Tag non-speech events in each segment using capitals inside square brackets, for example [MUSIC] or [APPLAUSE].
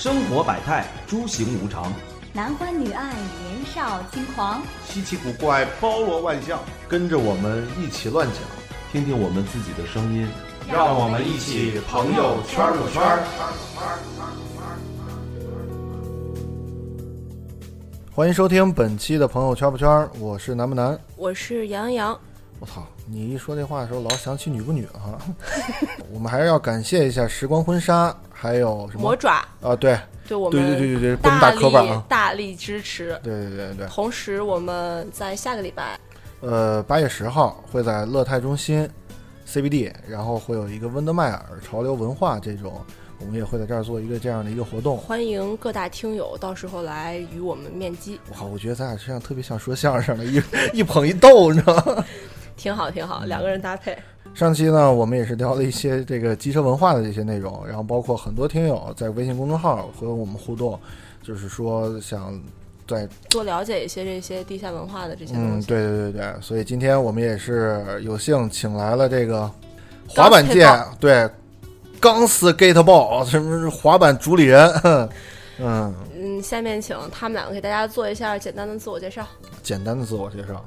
生活百态，诸行无常。男欢女爱，年少轻狂。稀奇古怪，包罗万象。跟着我们一起乱讲，听听我们自己的声音。让我们一起朋友圈儿圈儿。欢迎收听本期的朋友圈不圈儿，我是南不南。我是杨洋。我操，你一说这话的时候，老想起女不女哈。[LAUGHS] 我们还是要感谢一下时光婚纱，还有什么魔爪啊？对，对我们对对对对对，大打磕巴啊！大力支持。对对对对，同时，我们在下个礼拜，呃，八月十号会在乐泰中心 CBD，然后会有一个温德迈尔潮流文化这种，我们也会在这儿做一个这样的一个活动。欢迎各大听友到时候来与我们面基。哇，我觉得咱俩这样特别像说相声的，一 [LAUGHS] 一捧一逗，你知道吗？挺好，挺好，两个人搭配。上期呢，我们也是聊了一些这个机车文化的这些内容，然后包括很多听友在微信公众号和我们互动，就是说想在多了解一些这些地下文化的这些东嗯，对对对对，所以今天我们也是有幸请来了这个滑板界对钢丝 Gateball 什么是滑板主理人，[LAUGHS] 嗯，嗯，下面请他们两个给大家做一下简单的自我介绍。简单的自我介绍。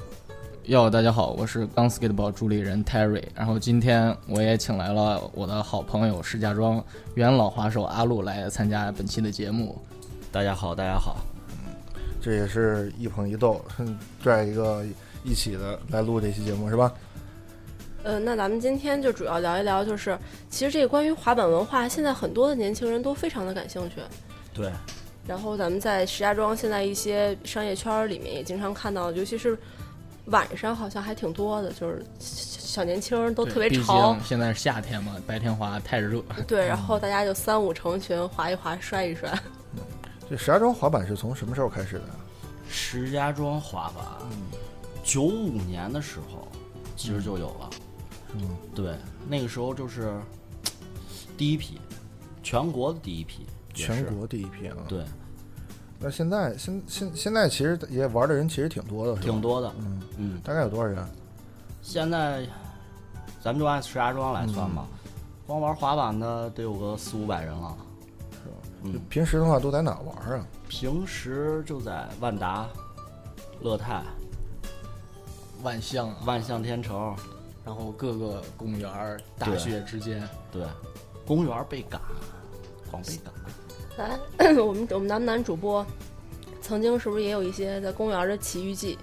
哟，大家好，我是钢 skateball 主理人 Terry，然后今天我也请来了我的好朋友石家庄元老滑手阿路来参加本期的节目。大家好，大家好，嗯这也是一捧一逗，哼 [LAUGHS] 拽一个一起的来录这期节目是吧？呃，那咱们今天就主要聊一聊，就是其实这个关于滑板文化，现在很多的年轻人都非常的感兴趣。对，然后咱们在石家庄现在一些商业圈儿里面也经常看到，尤其是晚上好像还挺多的，就是小小年轻都特别毕潮竟。现在是夏天嘛，白天滑太热。对，然后大家就三五成群滑一滑，摔一摔。[LAUGHS] 这石家庄滑板是从什么时候开始的？石家庄滑板，九五年的时候其实就有了，嗯，对，那个时候就是第一批，全国的第一批，全国第一批啊。。对，那现在现现现在其实也玩的人其实挺多的，挺。多的，嗯，嗯，大概有多少人？现在咱们就按石家庄来算吧，光玩滑板的得有个四五百人了，嗯，平时的话都在哪玩啊？平时就在万达、乐泰、万象啊，万象天成，然后各个公园、大学之间，对，公园被赶，光被赶。来，[CLEARS THROAT] 我们我们男男主播曾经是不是也有一些在公园的奇遇记？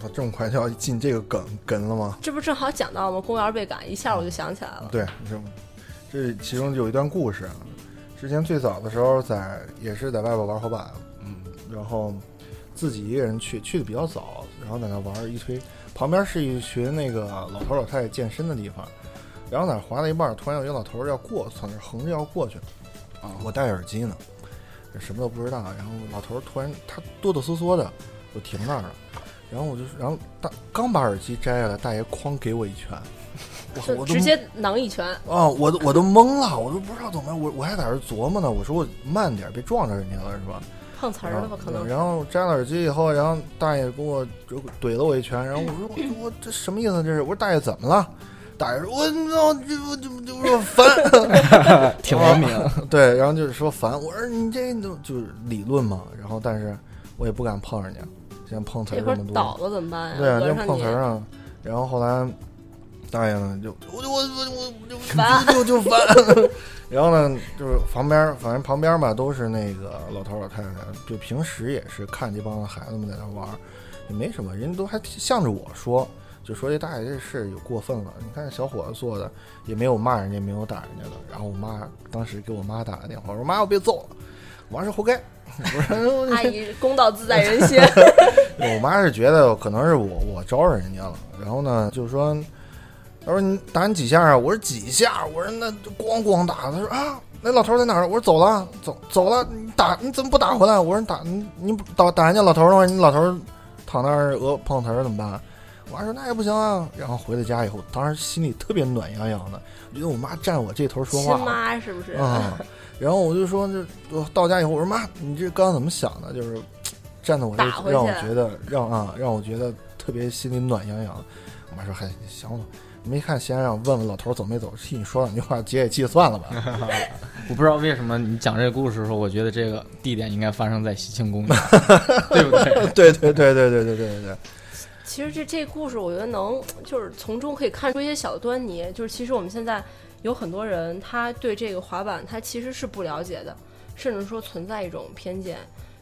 他这么快就要进这个梗梗了吗？这不正好讲到吗？公园被赶，一下我就想起来了。对，这这其中就有一段故事啊。之前最早的时候在也是在外边玩滑板，嗯，然后自己一个人去，去的比较早，然后在那玩一推，旁边是一群那个老头老太太健身的地方，然后在那滑到一半，突然有一个老头要过，从那横着要过去，啊，我戴耳机呢，什么都不知道，然后老头突然他哆哆嗦嗦的我停那儿了，然后我就然后大刚把耳机摘下来，大爷哐给我一拳，我我直接囊一拳，啊，我都我都懵了，我都不知道怎么，我我还在这琢磨呢，我说我慢点，别撞着人家了，是吧？碰瓷儿了吧？可能。然后摘了耳机以后，然后大爷给我就怼了我一拳，然后我说我说我这什么意思？这是我说大爷怎么了？大爷说我操这我这这我烦，[LAUGHS] 挺文明。对，然后就是说烦。我说你这就就是理论嘛，然后但是我也不敢碰人家，现在碰瓷儿儿这么多，倒了怎么办呀？对啊，就碰瓷儿啊，然后后来大爷呢就我就我我我我就烦就就烦，[LAUGHS] 然后呢就是旁边儿反正旁边儿吧都是那个老头儿老太太，就平时也是看这帮孩子们在那玩儿，也没什么，人家都还向着我说。就说这大爷这事有过分了，你看这小伙子做的也没有骂人家，没有打人家的。然后我妈当时给我妈打个电话，我说妈，我被揍了，我妈说活该。[LAUGHS] 我说 [LAUGHS] 阿姨公道自在人心。[LAUGHS] 我妈是觉得可能是我我招惹人家了，然后呢，就是说，她说你打你几下啊？我说几下？我说那就咣咣打。她说啊，那老头在哪儿？我说走了，走走了。你打你怎么不打回来？我说你打你你不打打人家老头的话，你老头躺那儿鹅碰瓷儿怎么办？我妈说那也不行啊。然后回到家以后，当时心里特别暖洋洋的，觉得我妈站我这头说话亲话。妈是不是？啊、[LAUGHS] 然后我就说，就我到家以后，我说妈，你这刚刚怎么想的？就是站在我这让我觉得让啊，让我觉得特别心里暖洋洋。我妈说，嗨，行了，没看先让问问老头走没走，替你说两句话，解解气算了吧。[LAUGHS] 我不知道为什么你讲这个故事的时候，我觉得这个地点应该发生在西庆公园，[LAUGHS] 对不对？对对对对对对对对对，其实这这故事，我觉得能就是从中可以看出一些小端倪，就是其实我们现在有很多人，他对这个滑板他其实是不了解的，甚至说存在一种偏见，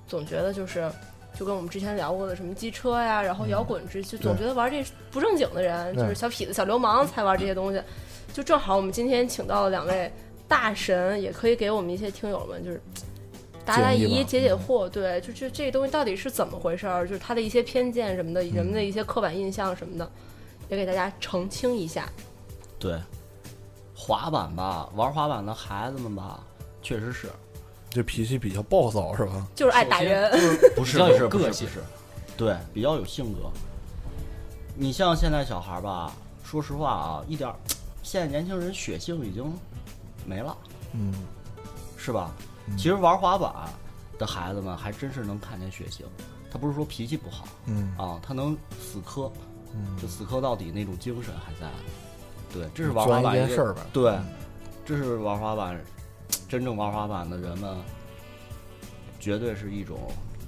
总觉得就是就跟我们之前聊过的什么机车呀，然后摇滚之，就总觉得玩这不正经的人，就是小痞子、小流氓才玩这些东西。就正好我们今天请到了两位大神，也可以给我们一些听友们就是。答答疑、解解惑，对，就这这东西到底是怎么回事儿？就是他的一些偏见什么的，人们的一些刻板印象什么的，也给大家澄清一下。对，滑板吧，玩滑板的孩子们吧，确实是这脾气比较暴躁是吧？就是爱打人，[LAUGHS] 不是是个性是，对，比较有性格。你像现在小孩吧，说实话啊，一点，现在年轻人血性已经没了，嗯，是吧？其实玩滑板的孩子们还真是能看见血性，他不是说脾气不好嗯啊，他能死磕，嗯，就死磕到底那种精神还在。对，这是玩滑板一个一件事儿吧？对，这是玩滑板，真正玩滑板的人们，绝对是一种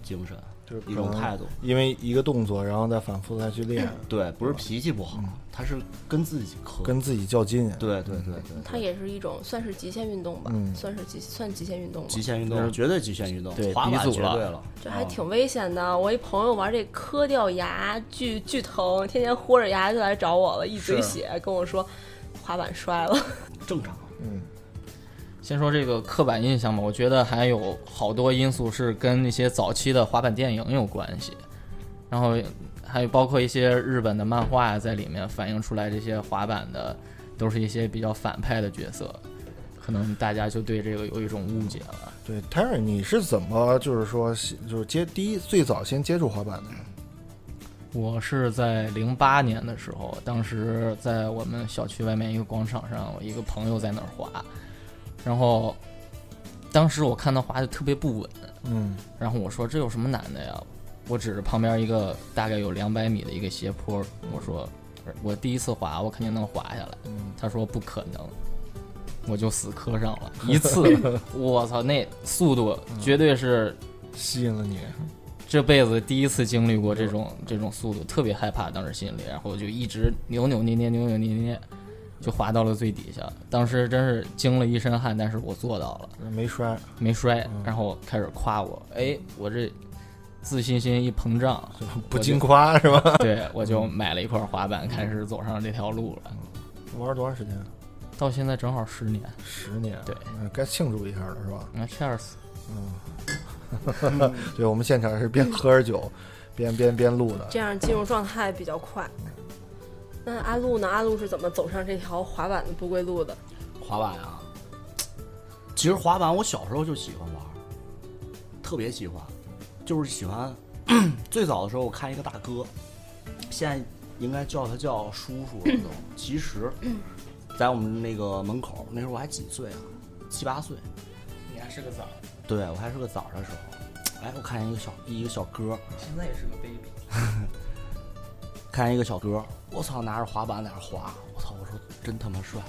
精神，就是一种态度。因为一个动作，然后再反复再去练，对，不是脾气不好，嗯他是跟自己磕。跟自己较劲。对对对对，它也是一种算是极限运动吧，嗯算是极算极限运动吧。极限运动，是绝对极限运动，对滑板鼻祖了绝对了，啊这还挺危险的。我一朋友玩这磕掉牙，巨巨疼，天天豁着牙就来找我了，一嘴血，跟我说滑板摔了。[LAUGHS] 正常。嗯，先说这个刻板印象吧，我觉得还有好多因素是跟那些早期的滑板电影有关系，然后还有包括一些日本的漫画在里面反映出来，这些滑板的都是一些比较反派的角色，可能大家就对这个有一种误解了。对，Terry，你是怎么就是说就是接第一最早先接触滑板的？我是在零八年的时候，当时在我们小区外面一个广场上，我一个朋友在那儿滑，然后当时我看他滑的特别不稳，嗯然后我说这有什么难的呀？我指着旁边一个大概有两百米的一个斜坡，我说我第一次滑，我肯定能滑下来。嗯，他说不可能，我就死磕上了 [LAUGHS] 一次，我操，那速度绝对是吸引了你。这辈子第一次经历过这种这种速度，特别害怕，当时心里，然后就一直扭扭捏捏扭扭捏捏，就滑到了最底下。当时真是惊了一身汗，但是我做到了。没摔，没摔，然后开始夸我，哎，我这自信心一膨胀，不禁夸是吧？对我就 [LAUGHS] 买了一块滑板，开始走上这条路了。玩了多长时间？到现在正好十年，十年。对嗯，该庆祝一下了是吧？那 cheers，嗯 [LAUGHS] 对，我们现场是边喝着酒，边边边录的。这样进入状态比较快。那阿路呢？阿路是怎么走上这条滑板的不归路的？滑板啊，其实滑板我小时候就喜欢玩，特别喜欢，就是喜欢。最早的时候我看一个大哥，现在应该叫他叫叔叔了都。[LAUGHS] 其实，在我们那个门口，那时候我还几岁啊，七八岁，你还是个崽，对我还是个崽儿的时候，哎，我看见一个小一个小哥，现在也是个 baby。[LAUGHS] 看一个小哥，我操，拿着滑板在那儿滑，我操，我说真他妈帅，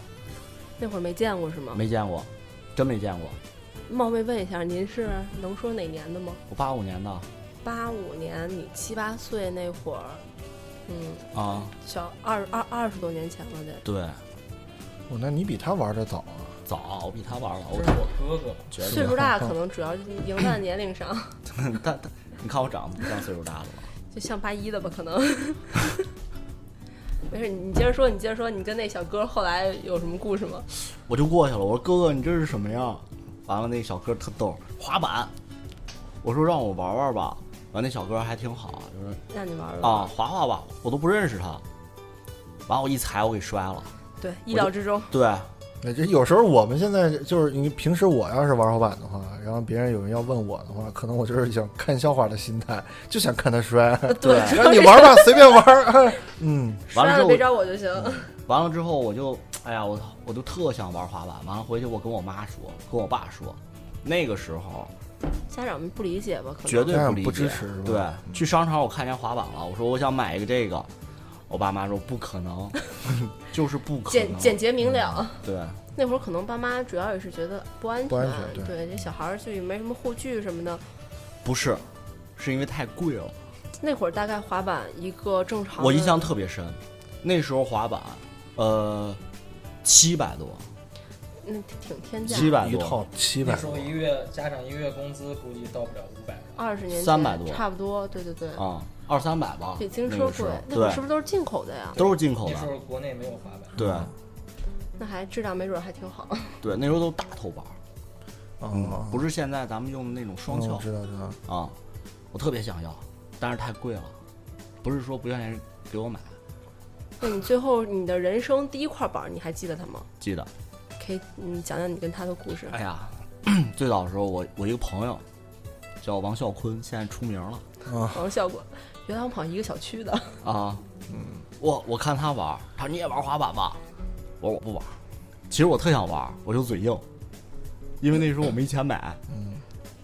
那会儿没见过是吗？没见过，真没见过。冒昧问一下，您是能说哪年的吗？我八五年的八五年，你七八岁那会儿，嗯，啊，小二二二十多年前了得。对，哦，那你比他玩的早啊？早我比他玩了，我是我哥哥，岁数大 [LAUGHS] 可能主要是赢在年龄上，[LAUGHS] 但但你看我长得不像岁数大的吧？就像八一的吧，可能。[LAUGHS] 没事，你接着说，你接着说，你跟那小哥后来有什么故事吗？我就过去了，我说哥哥你这是什么呀？完了那小哥特逗，滑板。我说让我玩玩吧，完那小哥还挺好，就是让你玩玩。啊滑滑吧，我都不认识他。完我一踩我给摔了，对，意料之中。对，哎，这有时候我们现在就是你平时我要是玩滑板的话，然后别人有人要问我的话，可能我就是想看笑话的心态，就想看他摔。对然后你玩吧，随便玩。[LAUGHS] 嗯，完了之后别找我就行。完了之后我就哎呀我我就特想玩滑板，完了回去我跟我妈说，跟我爸说，那个时候家长们不理解吧？可能绝对家长理解，不支持是吧对，去商场我看见滑板了，我说我想买一个这个，我爸妈说不可能，[LAUGHS] 就是不可能。简简洁明了。对，那会儿可能爸妈主要也是觉得不安全，不安全对这小孩儿就也没什么护具什么的。不是，是因为太贵了。那会儿大概滑板一个正常，我印象特别深，那时候滑板，呃，七百多，那挺天价，七百多一套七百那时候一个月家长一个月工资估计到不了五百。二十年前300多差不多，对对对，啊，二三百吧，比自行车贵那个是不是都是进口的呀？都是进口的那时，候国内没有滑板，对那还质量没准还挺好。[LAUGHS] 对，那时候都大头板，嗯啊，，不是现在咱们用的那种双翘嗯知道知道。啊，我特别想要，但是太贵了，不是说不愿意给我买，那你最后你的人生第一块板儿，你还记得它吗？记得。可以，嗯，讲讲你跟他的故事。哎呀，[CLEARS THROAT] 最早的时候，我我一个朋友叫王啸坤，现在出名了王效果，原来我们好像一个小区的。[LAUGHS] 啊。嗯，我我看他玩，他说你也玩滑板吧？我说我不玩。其实我特想玩，我就嘴硬，因为那时候我没钱买。嗯，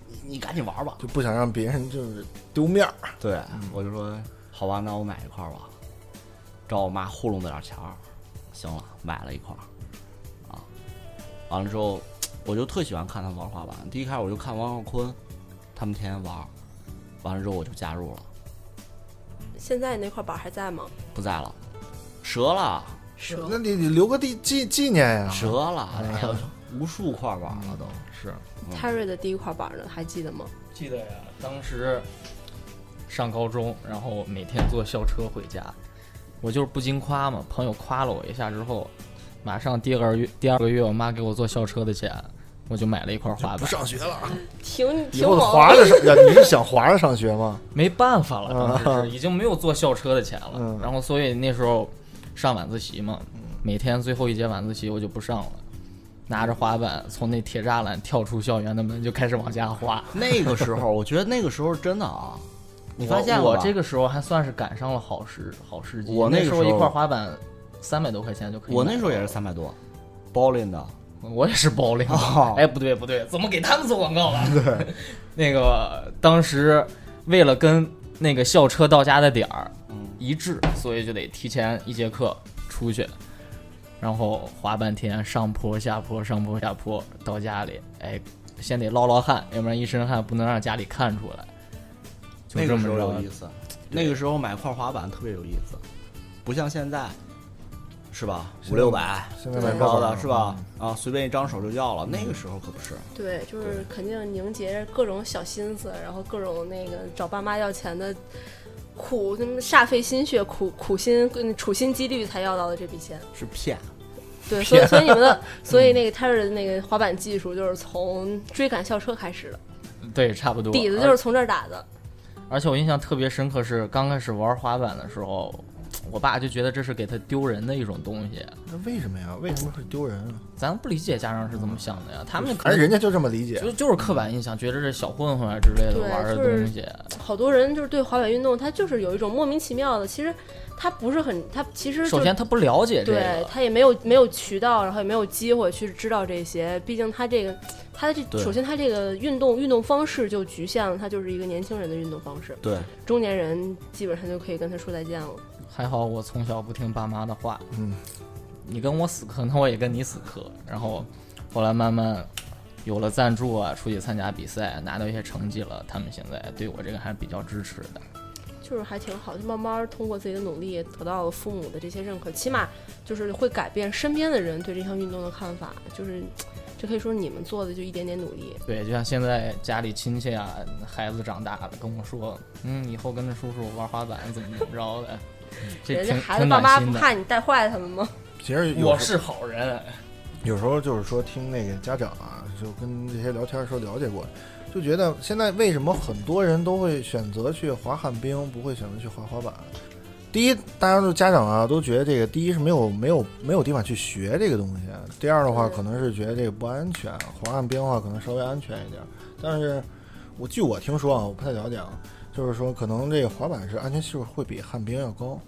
你你赶紧玩吧。就不想让别人就是丢面儿。对，我就说好吧，那我买一块儿吧，找我妈糊弄点钱儿，行了，买了一块儿，啊，完了之后，我就特喜欢看他玩滑板。第一开始我就看王啸坤，他们天天玩，完了之后我就加入了，现在那块板还在吗？不在了，折了，折。那你你留个地纪纪念呀。折了，哎呀，无数块板了都。是。泰瑞的第一块板呢，还记得吗？记得呀，当时上高中，然后每天坐校车回家，我就是不经夸嘛，朋友夸了我一下之后，马上第二个月第二个月，我妈给我坐校车的钱，我就买了一块滑不板，上学了，挺以后挺猛。滑着上呀？你是想滑着上学吗？[LAUGHS] 没办法了，当时是已经没有坐校车的钱了，嗯然后所以那时候上晚自习嘛，每天最后一节晚自习我就不上了。拿着滑板从那铁栅栏跳出校园的门，就开始往下滑。那个时候，我觉得那个时候真的啊，[LAUGHS] 你发现我我这个时候还算是赶上了好时好时机。我那个时候那时候一块滑板三百多块钱就可以。我那时候也是，三百多，包林的，我也是包领的。哦哎，不对不对，怎么给他们做广告了？对，[LAUGHS] 那个当时为了跟那个校车到家的点儿嗯，一致，所以就得提前一节课出去，然后滑半天，上坡下坡，上坡下坡，到家里，哎，先得捞捞汗，要不然一身汗不能让家里看出来。就那个时候这么有意思，那个时候买块滑板特别有意思，不像现在，是吧？五六百，现在怎么着买高的是吧？啊，随便一张手就要了。那个时候可不是，对，就是肯定凝结着各种小心思，然后各种那个找爸妈要钱的苦，煞费心血、苦苦心、嗯处心积虑才要到的这笔钱。是骗。对，所以所以你们的，[LAUGHS] 所以那个 Terry 的那个滑板技术就是从追赶校车开始的，对，差不多。底子就是从这儿打的。而且我印象特别深刻是刚开始玩滑板的时候，我爸就觉得这是给他丢人的一种东西，那为什么呀？为什么会丢人啊？咱不理解家长是怎么想的呀？他们可能反正人家就这么理解。就就是刻板印象，觉得这小混混啊之类的玩的就是东西，好多人就是对滑板运动，他就是有一种莫名其妙的，其实他不是很，他其实首先他不了解这个对，他也没有没有渠道，然后也没有机会去知道这些。毕竟他这个，他这首先他这个运动运动方式就局限了，他就是一个年轻人的运动方式。对，中年人基本上就可以跟他说再见了。还好我从小不听爸妈的话，嗯，你跟我死磕，那我也跟你死磕。然后后来慢慢有了赞助啊，出去参加比赛，拿到一些成绩了，他们现在对我这个还是比较支持的。就是还挺好，就慢慢通过自己的努力得到了父母的这些认可，起码就是会改变身边的人对这项运动的看法。就是这可以说你们做的就一点点努力。对，就像现在家里亲戚啊，孩子长大了跟我说，嗯，以后跟着叔叔玩滑板怎么怎么着的，这人家孩子爸妈。不怕你带坏他们吗？其实我是好人，有时候就是说听那个家长啊，就跟这些聊天的时候了解过，就觉得现在为什么很多人都会选择去滑旱冰，不会选择去滑滑板？第一，大家都家长啊都觉得这个，第一是没有没有没有地方去学这个东西，第二的话可能是觉得这个不安全，滑旱冰的话可能稍微安全一点。但是我据我听说啊，我不太了解啊，就是说可能这个滑板是安全系数会比旱冰要高，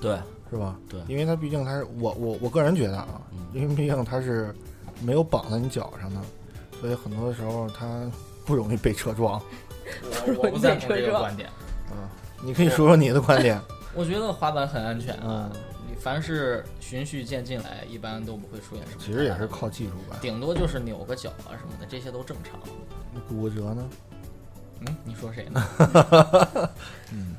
对，是吧？对因为它毕竟它是我我我个人觉得啊，因为毕竟它是没有绑在你脚上的，所以很多时候它不容易被车撞。[LAUGHS] 我我不赞同这个观点。你可以说说你的观点。[LAUGHS] 我觉得滑板很安全啊嗯，你凡是循序渐进来，一般都不会出现什么。其实也是，靠技术吧。顶多就是扭个脚啊什么的，这些都正常。骨折呢？嗯，你说谁呢？[LAUGHS] 嗯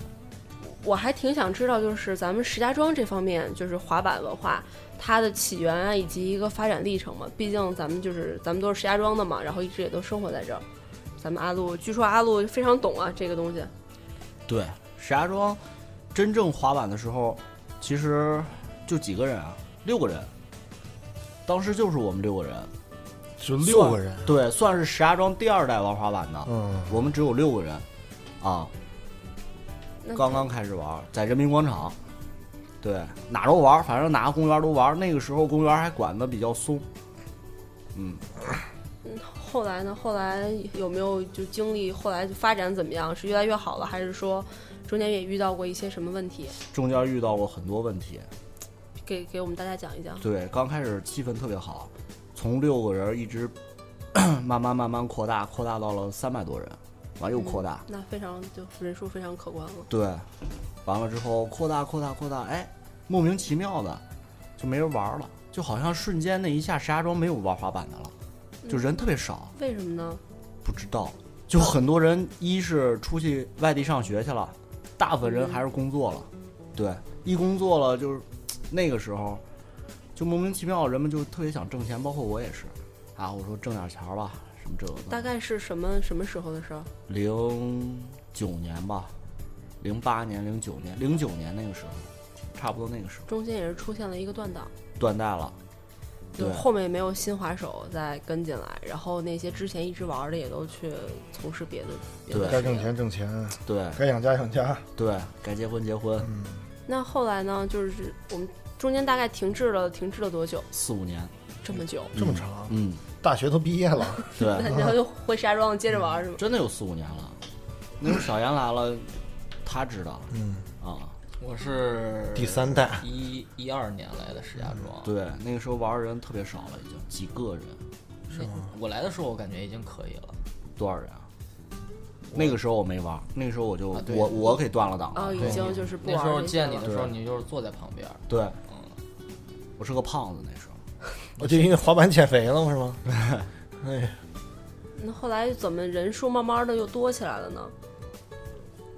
我还挺想知道，就是咱们石家庄这方面，就是滑板文化它的起源啊，以及一个发展历程嘛。毕竟咱们就是咱们都是石家庄的嘛，然后一直也都生活在这儿。咱们阿路，据说阿路非常懂啊这个东西。对，石家庄真正滑板的时候，其实就几个人啊，六个人。当时就是我们六个人，就六个人。对，算是石家庄第二代玩滑板的。嗯，我们只有六个人，啊，刚刚开始玩，在人民广场，对，哪都玩，反正哪个公园都玩。那个时候公园还管得比较松，嗯，后来呢？后来有没有就经历后来就发展怎么样？是越来越好了，还是说中间也遇到过一些什么问题？中间遇到过很多问题。给给我们大家讲一讲。对，刚开始气氛特别好，从六个人一直 [CLEARS THROAT] 慢慢慢慢扩大，扩大到了三百多人，完又扩大，那非常就人数非常可观了。对，完了之后扩大扩大扩大，哎，莫名其妙的就没人玩了，就好像瞬间那一下石家庄没有玩滑板的了，就人特别少，为什么呢？不知道，就很多人一是出去外地上学去了，大部分人还是工作了，对，一工作了就是 [TSK] 那个时候，就莫名其妙人们就特别想挣钱，包括我也是，啊，我说挣点钱儿吧，什么这个，大概是什么什么时候的事儿？零九年吧，零八年、零九年、零九年那个时候，差不多那个时候中间也是出现了一个断档，断代了。就对后面没有新滑手再跟进来，然后那些之前一直玩的也都去从事别的。别的对该挣钱挣钱，对该养家养家。对，该结婚结婚，嗯，那后来呢？就是我们中间大概停滞了，停滞了多久？四五年，这么久？这么长，嗯，大学都毕业了，[LAUGHS] 对，[LAUGHS] 然后就回石家庄接着玩是吗？真的有四五年了。那时候小严来了，他知道嗯，啊，我是第三代一一二年来的石家庄。对，那个时候玩的人特别少了，已经几个人，是吗我来的时候我感觉已经可以了。多少人啊？那个时候我没玩，那个时候我就、啊我我给断了档了。哦，已经就是不那时候见你的时候，你就是坐在旁边。对，嗯，我是个胖子那时候。[LAUGHS] 我就因为滑板减肥了是吗？[LAUGHS] 哎，那后来怎么人数慢慢的又多起来了呢？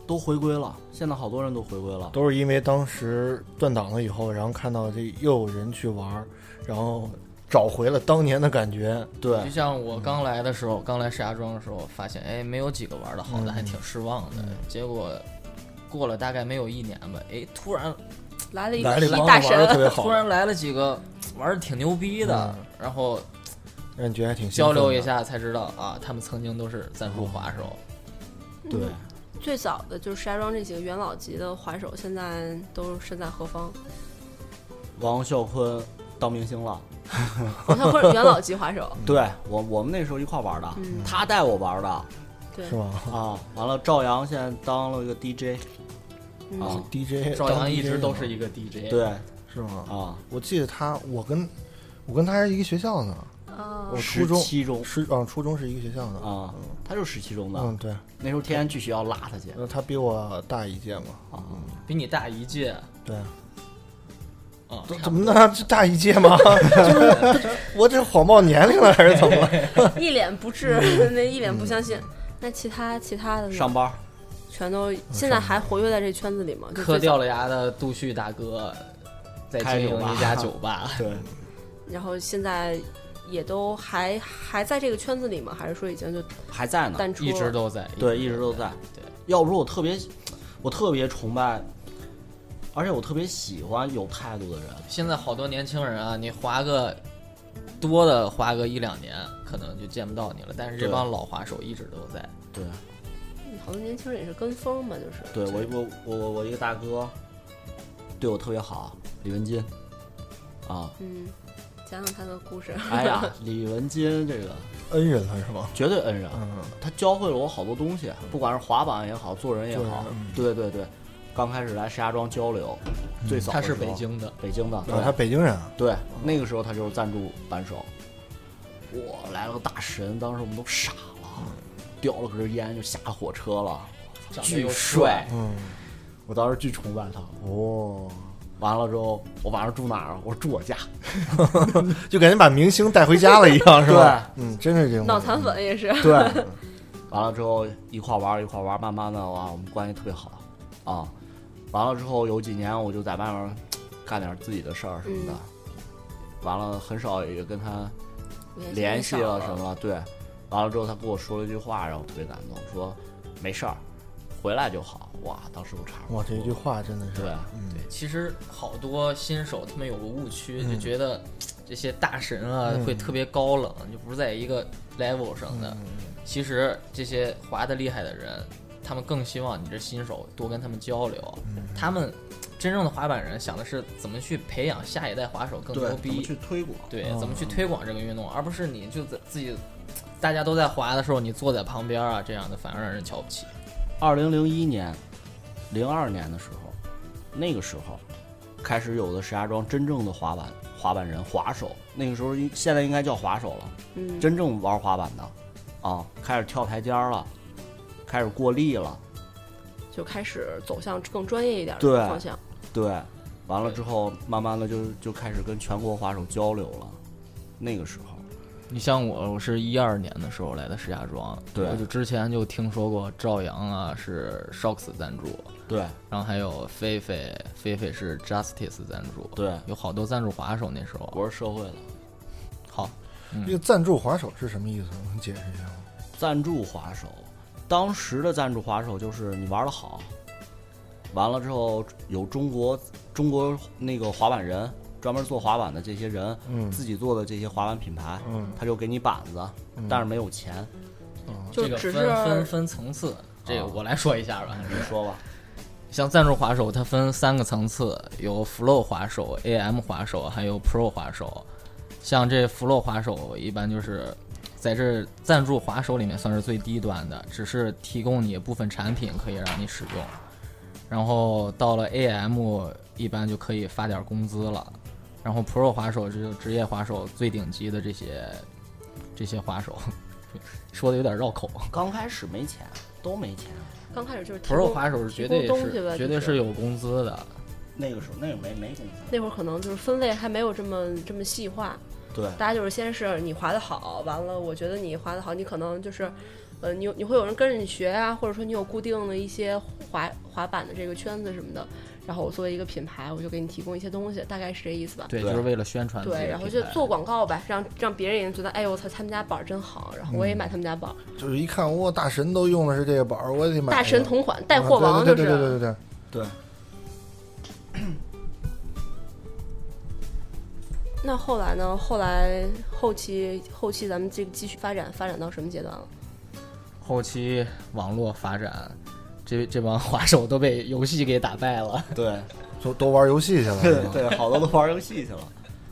都回归了，现在好多人都回归了。都是因为当时断档了以后，然后看到这又有人去玩，然后找回了当年的感觉。对就像我刚来的时候，刚来石家庄的时候，发现哎，没有几个玩的好的，嗯还挺失望的。结果过了大概没有一年吧，哎，突然来了一来了一帮批大神，玩的特别好突，然来了几个玩的挺牛逼的，嗯然后让你觉得还挺兴交奋流一。下才知道啊，他们曾经都是赞助滑手。对，最早的就是石家庄这几个元老级的滑手，现在都身在何方？王啸坤当明星了。[LAUGHS] 王啸坤是元老级滑手，[LAUGHS] 对我我们那时候一块玩的，嗯他带我玩的对是，吗啊。完了，赵阳现在当了个 DJ 嗯啊，？DJ 赵阳一直都是一个 DJ，，对是吗？啊，我记得他，我跟我跟他是一个学校的，啊我初中七中是啊，初中是一个学校的。啊，他就是十七中的，嗯，对，那时候天天去学校拉他去那他比我大一届嘛。啊。比你大一届。对，啊，怎怎么呢？这大一届吗？[LAUGHS] 就是我这谎报年龄了还是怎么了？[LAUGHS] 一脸不智，那一脸不相信。那其他其他的呢上班全都现在还活跃在这圈子里吗？就磕，掉了牙的杜旭大哥在经营一家酒吧。[LAUGHS] 对，然后现在也都还还在这个圈子里吗？还是说已经就还在呢？一直都在，对，一直都在。对，要不说我特别，我特别崇拜，而且我特别喜欢有态度的人。现在好多年轻人啊，你滑个多的滑个一两年，可能就见不到你了。但是这帮老滑手一直都在。对，好多年轻人也是跟风嘛，就是对我我我我我一个大哥对我特别好，李文金啊，嗯，讲讲他的故事。哎呀，[LAUGHS] 李文金这个恩人了是吗？绝对恩人，嗯，他教会了我好多东西，不管是滑板也好，做人也好嗯，对对对。刚开始来石家庄交流，最早他是北京的，北京的，啊，他北京人啊，对，那个时候他就是赞助扳手。哇，来了个大神，当时我们都傻了，叼了根烟就下火车了，巨帅。嗯，我当时巨崇拜他。哦，完了之后，我晚上住哪儿啊？我说住我家。[LAUGHS] [LAUGHS] 就感觉把明星带回家了一样，是吧？嗯，真是这种脑残粉也是。对，完了之后一块玩一块玩，慢慢的哇，我们关系特别好啊。完了之后有几年我就在外面干点自己的事儿什么的，完了很少也跟他联系了什么了。对，完了之后他跟我说了一句话，让我特别感动，说没事儿，回来就好。哇，当时我差哇，这一句话真的是对，对，其实好多新手他们有个误区，就觉得这些大神啊会特别高冷，就不是在一个 level 上的。其实这些滑的厉害的人，他们更希望你这新手多跟他们交流。他们真正的滑板人想的是怎么去培养下一代滑手更牛对，怎么逼，去推广？对，怎么去推广这个运动，而不是你就在自己大家都在滑的时候，你坐在旁边啊，这样的反而让人瞧不起。二零零一年、零二年的时候，那个时候开始有的石家庄真正的滑板滑板人滑手，那个时候应现在应该叫滑手了，嗯，真正玩滑板的啊，开始跳台阶了，开始过力了，就开始走向更专业一点的方向。对，完了之后慢慢的就就开始跟全国滑手交流了，那个时候，你像我，我是一二年的时候来的石家庄，对我就之前就听说过赵阳啊是 Shocks 赞助，对然后还有菲菲，菲菲是 Justice 赞助，对，有好多赞助滑手那时候。我是社会的好，这个赞助滑手是什么意思？能解释一下吗？赞助滑手，当时的赞助滑手就是你玩的好，完了之后有中国中国那个滑板人专门做滑板的这些人，嗯自己做的这些滑板品牌，嗯他就给你板子，但是没有钱，这个就只分分是分层次，这个啊我来说一下吧。你说吧，[LAUGHS] 像赞助滑手，它分三个层次，有 Flow 滑手、AM 滑手，还有 Pro 滑手。像这 Flow 滑手，一般就是在这赞助滑手里面算是最低端的，只是提供你部分产品可以让你使用。然后到了 AM，一般就可以发点工资了。然后 Pro 滑手这就职业滑手最顶级的这些这些滑手，说的有点绕口。刚开始没钱，都没钱，刚开始就是 Pro 供滑手是绝对是绝对是有工资的。那个时候那个没没工资，那会儿可能就是分类还没有这么这么细化，对大家就是先是你滑的好，完了我觉得你滑的好，你可能就是，呃，你有你会有人跟着你学啊，或者说你有固定的一些滑滑板的这个圈子什么的，然后我作为一个品牌，我就给你提供一些东西，大概是这意思吧。对，就是为了宣传对，然后就做广告呗，让让别人也觉得，哎呦我操，他们家板儿真好，然后我也买他们家板儿，就是一看，哇，大神都用的是这个板儿，我也得买。大神同款带货王就对对对对。对对对，[CLEARS THROAT] 那后来呢？后来后期后期咱们这个继续发展，发展到什么阶段了？后期网络发展，这这帮滑手都被游戏给打败了。[LAUGHS] 对都都玩游戏去了。对 [LAUGHS] 对，好多都玩游戏去了，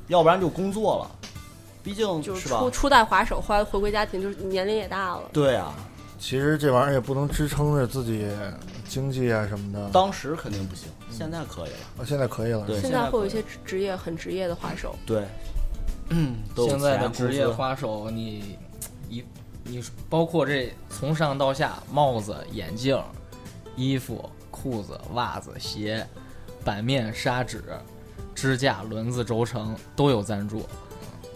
要不然就工作了，毕竟吧就是初？初代滑手，后来回归家庭，就是年龄也大了。对啊，其实这玩意儿也不能支撑着自己经济啊什么的。当时肯定不行，现在可以了。啊现在可以了。对现现在会有一些职职业很职业的滑手，对，嗯，都现在的职业滑手，你一你包括这从上到下，帽子、眼镜、衣服、裤子、袜子、鞋、板面、砂纸、支架、轮子、轴承都有赞助。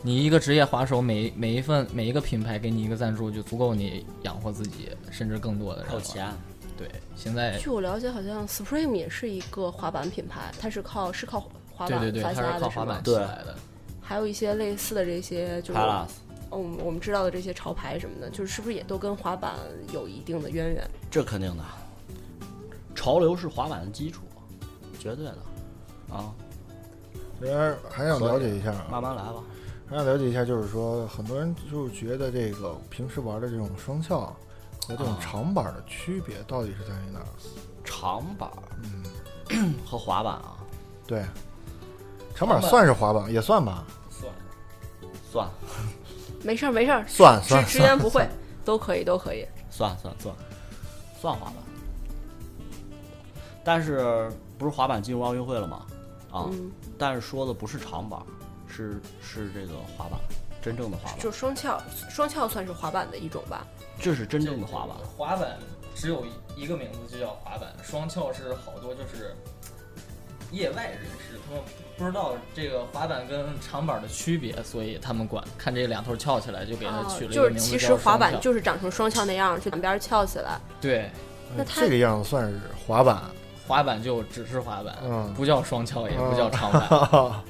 你一个职业滑手，每每一份每一个品牌给你一个赞助，就足够你养活自己，甚至更多的人了。还有钱，对，现在据我了解，好像 Supreme 也是一个滑板品牌，它是靠是靠滑板对对对，发它家的是吗是靠滑板？起对来的。还有一些类似的这些，就是嗯我们知道的这些潮牌什么的，就是是不是也都跟滑板有一定的渊源？这肯定的。潮流是滑板的基础，绝对的。啊，这边还想了解一下啊，慢慢来吧。还想了解一下，就是说，很多人就是觉得这个平时玩的这种双翘和这种啊长板的区别到底是在于哪儿？长板嗯和滑板啊，对，长板算是滑板，也算吧，算算没事儿没事儿，算算直言不会，都可以都可以。算算算算滑板。但是不是滑板进入奥运会了吗？啊，嗯，但是说的不是长板，是是这个滑板，真正的滑板，就双翘，双翘算是滑板的一种吧。这是真正的滑板。滑板只有一个名字，就叫滑板。双翘是好多就是业外人士，他们不知道这个滑板跟长板的区别，所以他们管看这两头翘起来，就给它啊取了一就是其个名字其实滑板就是长成双翘那样，就两边翘起来。对那它这个样子算是滑板，滑板就只是滑板，嗯不叫双翘，也不叫长板。[LAUGHS]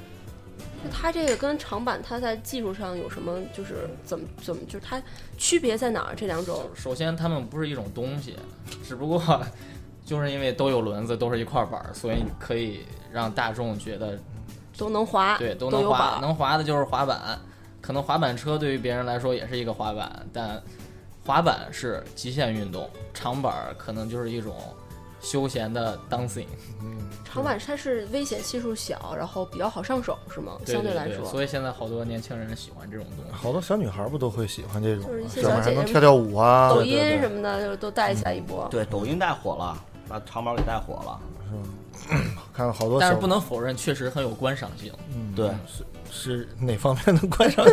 那它这个跟长板，它在技术上有什么？就是怎么怎么，就是它区别在哪儿？这两种首先，它们不是一种东西，只不过就是因为都有轮子，都是一块板儿，所以可以让大众觉得都能滑，对都能滑，能滑的就是滑板。可能滑板车对于别人来说也是一个滑板，但滑板是极限运动，长板儿可能就是一种休闲的 dancing。长板它是危险系数小，然后比较好上手，是吗？相对来说，所以现在好多年轻人喜欢这种东西。好多小女孩不都会喜欢这种就是一些小姐姐能跳跳舞啊，抖音什么的就都带起来一波。对，抖音带火了，把长板给带火了。[COUGHS] 看好多，但是不能否认，确实很有观赏性。嗯对，是哪方面的观赏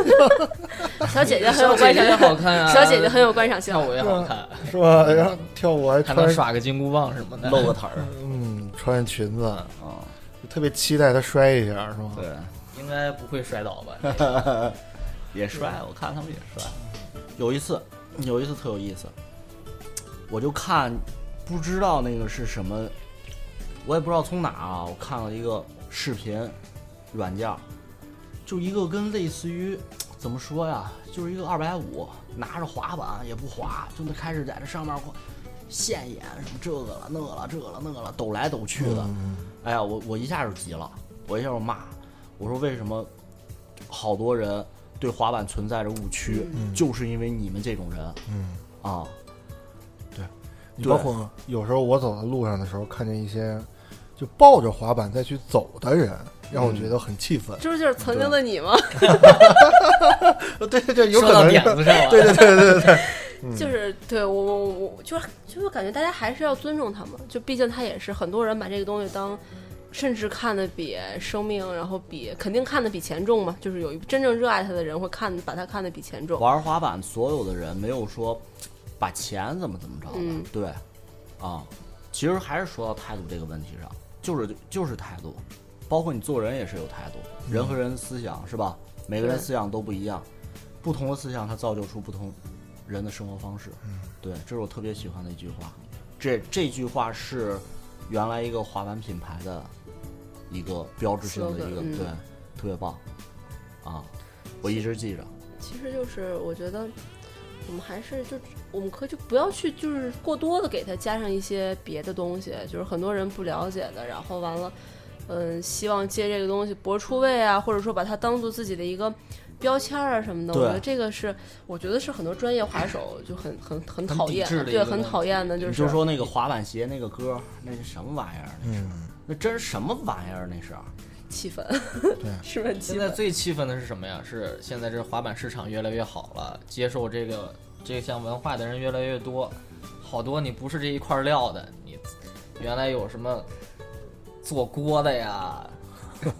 [LAUGHS] 小姐姐很有观赏性，好看啊，小姐姐很有观赏性跳。舞也好看，是吧？然后跳舞还能耍个金箍棒什么的。露个腿儿嗯，穿裙子，啊，特别期待她摔一下，是吧？对，应该不会摔倒吧？[LAUGHS] 也摔，我看他们也摔。有一次，有一次特有意思，我就看，不知道那个是什么，我也不知道从哪啊，我看了一个视频软件儿，就一个跟类似于 [TSK] 怎么说呀，就是一个二百五，拿着滑板也不滑，就那开始在这上面晃现眼什么这个了那了这个了那个了，抖来抖去的，哎呀，我我一下就急了，我一下就骂，我说为什么好多人对滑板存在着误区，就是因为你们这种人，嗯。啊，你对。包括有时候我走在路上的时候，看见一些就抱着滑板再去走的人，让我觉得很气愤。这不就是曾经的你吗？对对 [LAUGHS] 对，有说到可能点子上了。[LAUGHS] 对对对对对，就是对我我我就是就是感觉大家还是要尊重他们，就毕竟他也是很多人把这个东西当，甚至看的比生命，然后比肯定看的比钱重嘛，就是有一真正热爱他的人会看把他看的比钱重。玩滑板所有的人没有说把钱怎么怎么着的，嗯对，啊，其实还是说到态度这个问题上，就是就是态度，包括你做人也是有态度，人和人的思想是吧？每个人对思想都不一样，不同的思想它造就出不同人的生活方式，对，这是我特别喜欢的一句话，这这句话是原来一个滑板品牌的一个标志性的一个嗯。对，特别棒，啊，我一直记着。其实就是我觉得我们还是就我们可以就不要去就是过多的给它加上一些别的东西，就是很多人不了解的，然后完了，嗯，希望借这个东西博出位啊，或者说把它当做自己的一个。标签儿啊什么的，我觉得这个是，我觉得是很多专业滑手就很很很讨厌对，很讨厌的，就你是就说那个滑板鞋那个歌，那是什么玩意儿？那是，嗯，那真是什么玩意儿？那是，气愤，对 [LAUGHS] 是不是气现在？最气愤的是什么呀？是现在这滑板市场越来越好了，接受这个这项文化的人越来越多，好多你不是这一块料的，你原来有什么做锅的呀？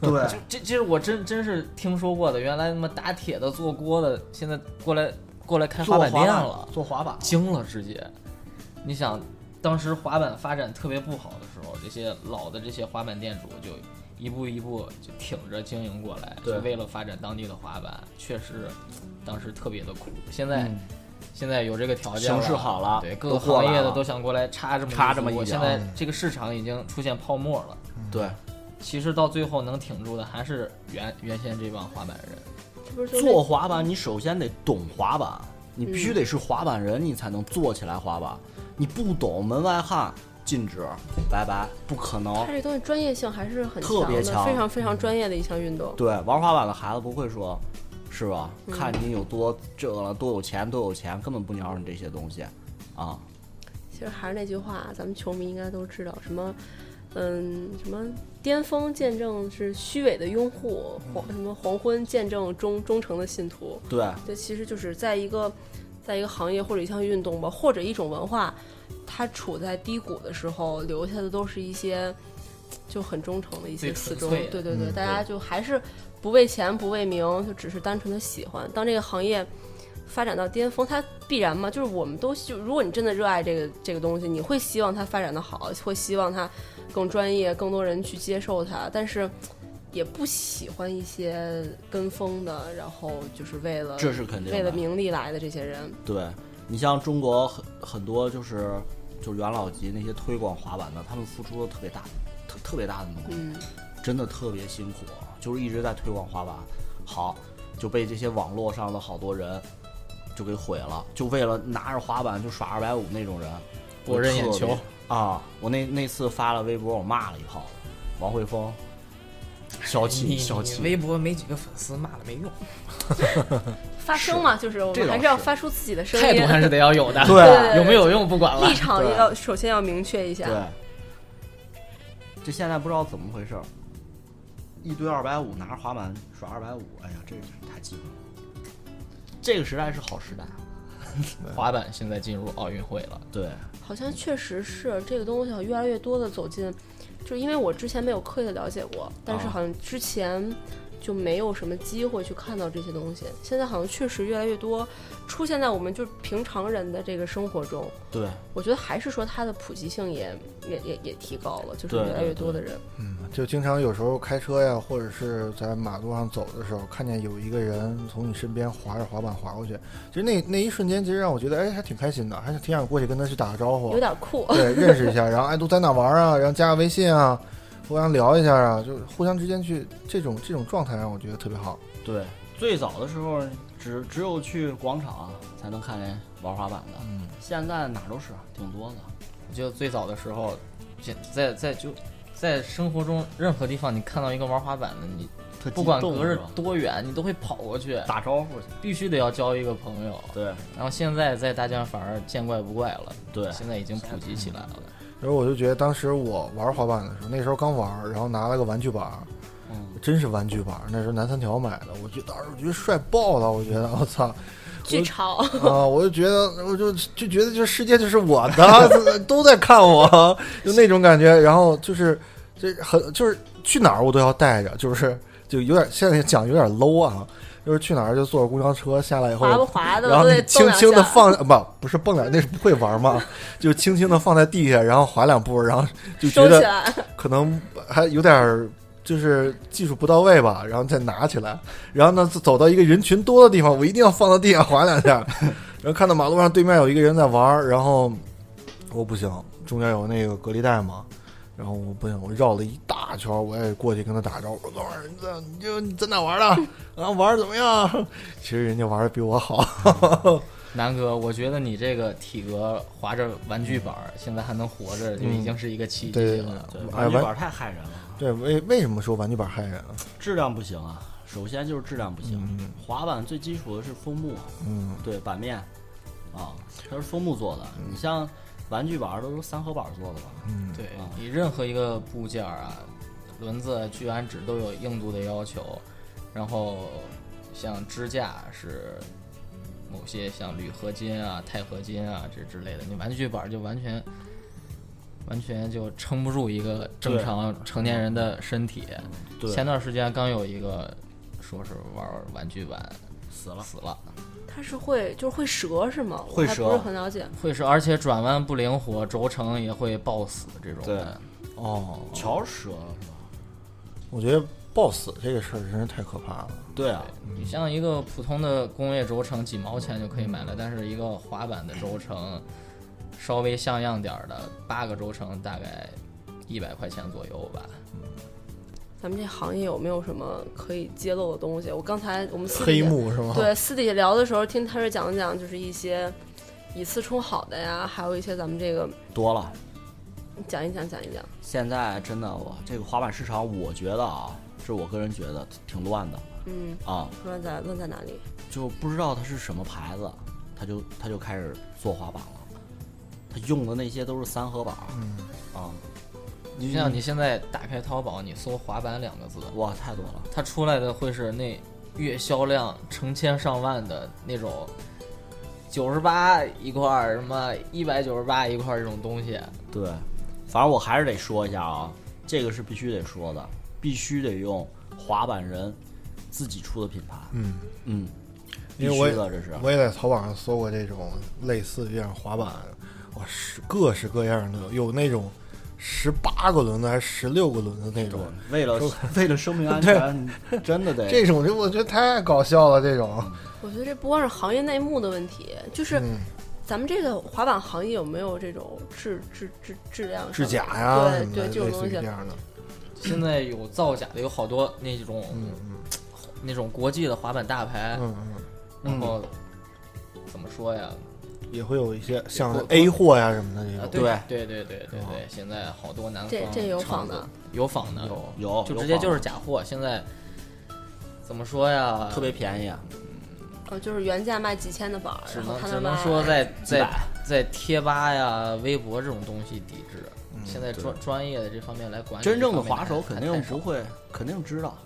对 [LAUGHS] 这这这是我真真是听说过的，原来他妈打铁的、做锅的，现在过来过来开滑板店了，做滑板，惊了直接。你想，当时滑板发展特别不好的时候，这些老的这些滑板店主就一步一步就挺着经营过来，就为了发展当地的滑板，确实当时特别的苦。现在、嗯现在有这个条件了，形势好了对各个行业的都想过来插这么插这么一脚足现在这个市场已经出现泡沫了。对，其实到最后能挺住的还是原原先这帮滑板人。做滑板你首先得懂滑板，你必须得是滑板人，你才能做起来滑板。你不懂，门外汉禁止，拜拜，不可能它。这东西专业性还是很的，特别强非常非常专业的一项运动。对，玩滑板的孩子不会说，是吧？嗯看你有多这个了，多有钱，多有钱，根本不鸟你这些东西，啊，其实还是那句话，咱们球迷应该都知道，什么，嗯，什么巅峰见证是虚伪的拥护，黄什么黄昏见证忠忠诚的信徒。对，这其实就是在一个，在一个行业或者一项运动吧，或者一种文化，它处在低谷的时候，留下的都是一些就很忠诚的一些最死忠。纯粹的对对对，嗯大家就还是不为钱不为名，就只是单纯的喜欢。当这个行业发展到巅峰，它必然嘛，就是我们都就如果你真的热爱这个这个东西，你会希望它发展的好，会希望它更专业，更多人去接受它，但是也不喜欢一些跟风的，然后就是为了这是肯定的。为了名利来的这些人。对你像中国很很多就是就元老级那些推广滑板的，他们付出了特别大特特别大的努力，嗯，真的特别辛苦，就是一直在推广滑板，好就被这些网络上的好多人就给毁了，就为了拿着滑板就耍二百五那种人，博人眼球。啊！我那那次发了微博，我骂了一炮，王慧峰，小气你小气，微博没几个粉丝，骂了没用，[LAUGHS] 发声嘛，就是我们还是要发出自己的声音，态度还是得要有的。对 [LAUGHS] 对。有没有用不管了。立。场对。要首先要明确一下。对，这现在不知道怎么回事儿，一堆二百五拿着滑板耍二百五，哎呀，这太激动了。这个时代是好时代，滑板现在进入奥运会了，对，好像确实是这个东西，越来越多的走进，就因为我之前没有刻意的了解过，但是啊。好像之前就没有什么机会去看到这些东西，现在好像确实越来越多出现在我们就平常人的这个生活中。对，我觉得还是说它的普及性也也也也提高了，就是越来越多的人。嗯，就经常有时候开车呀，或者是在马路上走的时候，看见有一个人从你身边滑着滑板滑过去，其实那那一瞬间，其实让我觉得，哎，还挺开心的，还是挺想过去跟他去打个招呼有，点酷，对，[LAUGHS] 认识一下，然后哎，都在哪玩啊，然后加个微信啊，互相聊一下啊，就是互相之间去这种这种状态，让我觉得特别好。对，最早的时候只只有去广场才能看见玩滑板的，嗯，现在哪都是，挺多的。我记得最早的时候，现在在就在生活中任何地方，你看到一个玩滑板的，你不管隔着多远，你都会跑过去，打招呼去，必须得要交一个朋友。对然后现在在大家反而见怪不怪了，对现在已经普及起来了。然后我就觉得当时我玩滑板的时候，那时候刚玩，然后拿了个玩具板，嗯，真是玩具板，那时候南三条买的，我觉得当时我觉得帅爆了，我觉得我操。[LAUGHS] 巨潮。啊，我就觉得，我就就觉得，这世界就是我的，[LAUGHS] 都在看我，就那种感觉。然后就是，这很就是去哪儿我都要带着，就是就有点现在讲有点 low 啊，就是去哪儿就坐着公交车下来以后，滑不滑的然后轻轻的放，不不是蹦两，那是不会玩嘛，就轻轻的放在地下，然后滑两步，然后就觉得可能还有点儿就是技术不到位吧，然后再拿起来，然后呢走到一个人群多的地方，我一定要放到地上滑两下，然后看到马路上对面有一个人在玩儿，然后我不行，中间有那个隔离带嘛。然后我不行，我绕了一大圈儿，我也过去跟他打招呼，我哥们儿，你在你就你在哪玩的？啊，玩的怎么样？[LAUGHS] 其实人家玩的比我好。[LAUGHS] 南哥，我觉得你这个体格滑着玩具板儿，现在还能活着，就已经是一个奇迹了。玩玩具板太害人了，对，为为什么说玩具板害人啊？质量不行啊。首先就是质量不行，嗯滑板最基础的是枫木，嗯，对板面啊，它是枫木做的。你像玩具板都是三合板做的吧？嗯，对啊你任何一个部件儿啊，轮子、聚氨酯都有硬度的要求，然后像支架是某些像铝合金啊、钛合金啊这之类的，你玩具板就完全完全就撑不住一个正常成年人的身体。对，前段时间刚有一个说是玩玩具板死了。死了，它是会就是会折是吗？会折不是折很了解。会折而且转弯不灵活，轴承也会抱死这种的。哦，桥折了是吧？我觉得抱死这个事儿真是太可怕了。对啊，你像一个普通的工业轴承，几毛钱就可以买了，但是一个滑板的轴承，稍微像样点儿的，八个轴承大概一百块钱左右吧。咱们这行业有没有什么可以揭露的东西？我刚才我们私底黑下幕是吗？对私底下聊的时候，听他是讲讲，就是一些以次充好的呀，还有一些咱们这个多了。讲一讲讲一讲。现在真的，我这个滑板市场，我觉得啊，是我个人觉得挺乱的嗯，啊，乱在乱在哪里？就不知道它是什么牌子，他就他就开始做滑板了。他用的那些都是三合板，嗯，啊，就像你现在打开淘宝，你搜“滑板”两个字，哇，太多了。它出来的会是那月销量成千上万的那种，九十八一块儿，什么一百九十八一块儿这种东西。对，反正我还是得说一下啊，这个是必须得说的，必须得用滑板人自己出的品牌。嗯，嗯，必因为我也须的，这是。我也在淘宝上搜过这种类似这样滑板，哇，是各式各样的，有那种十八个轮子还是十六个轮子那种，为了 [LAUGHS] 为了生命安全，真的得这种就我觉得太搞笑了，这种，我觉得这不光是行业内幕的问题，就是嗯，咱们这个滑板行业有没有这种质质质质量上制假呀什对对这种东西这样的，现在有造假的，有好多那种、嗯嗯。那种国际的滑板大牌，嗯嗯，然后怎么说呀？也会有一些像 A 货呀什么的这啊，种，对。对对对对对对，现在好多南方这这有仿的，有仿的，有有就直接就是假货。现在怎么说呀？特别便宜啊，哦，就是原价卖几千的板儿，只然后能只能说在在在贴吧呀、微博这种东西抵制。嗯现在专专业的这方面来管理，真正的滑手肯定不会，肯定知道，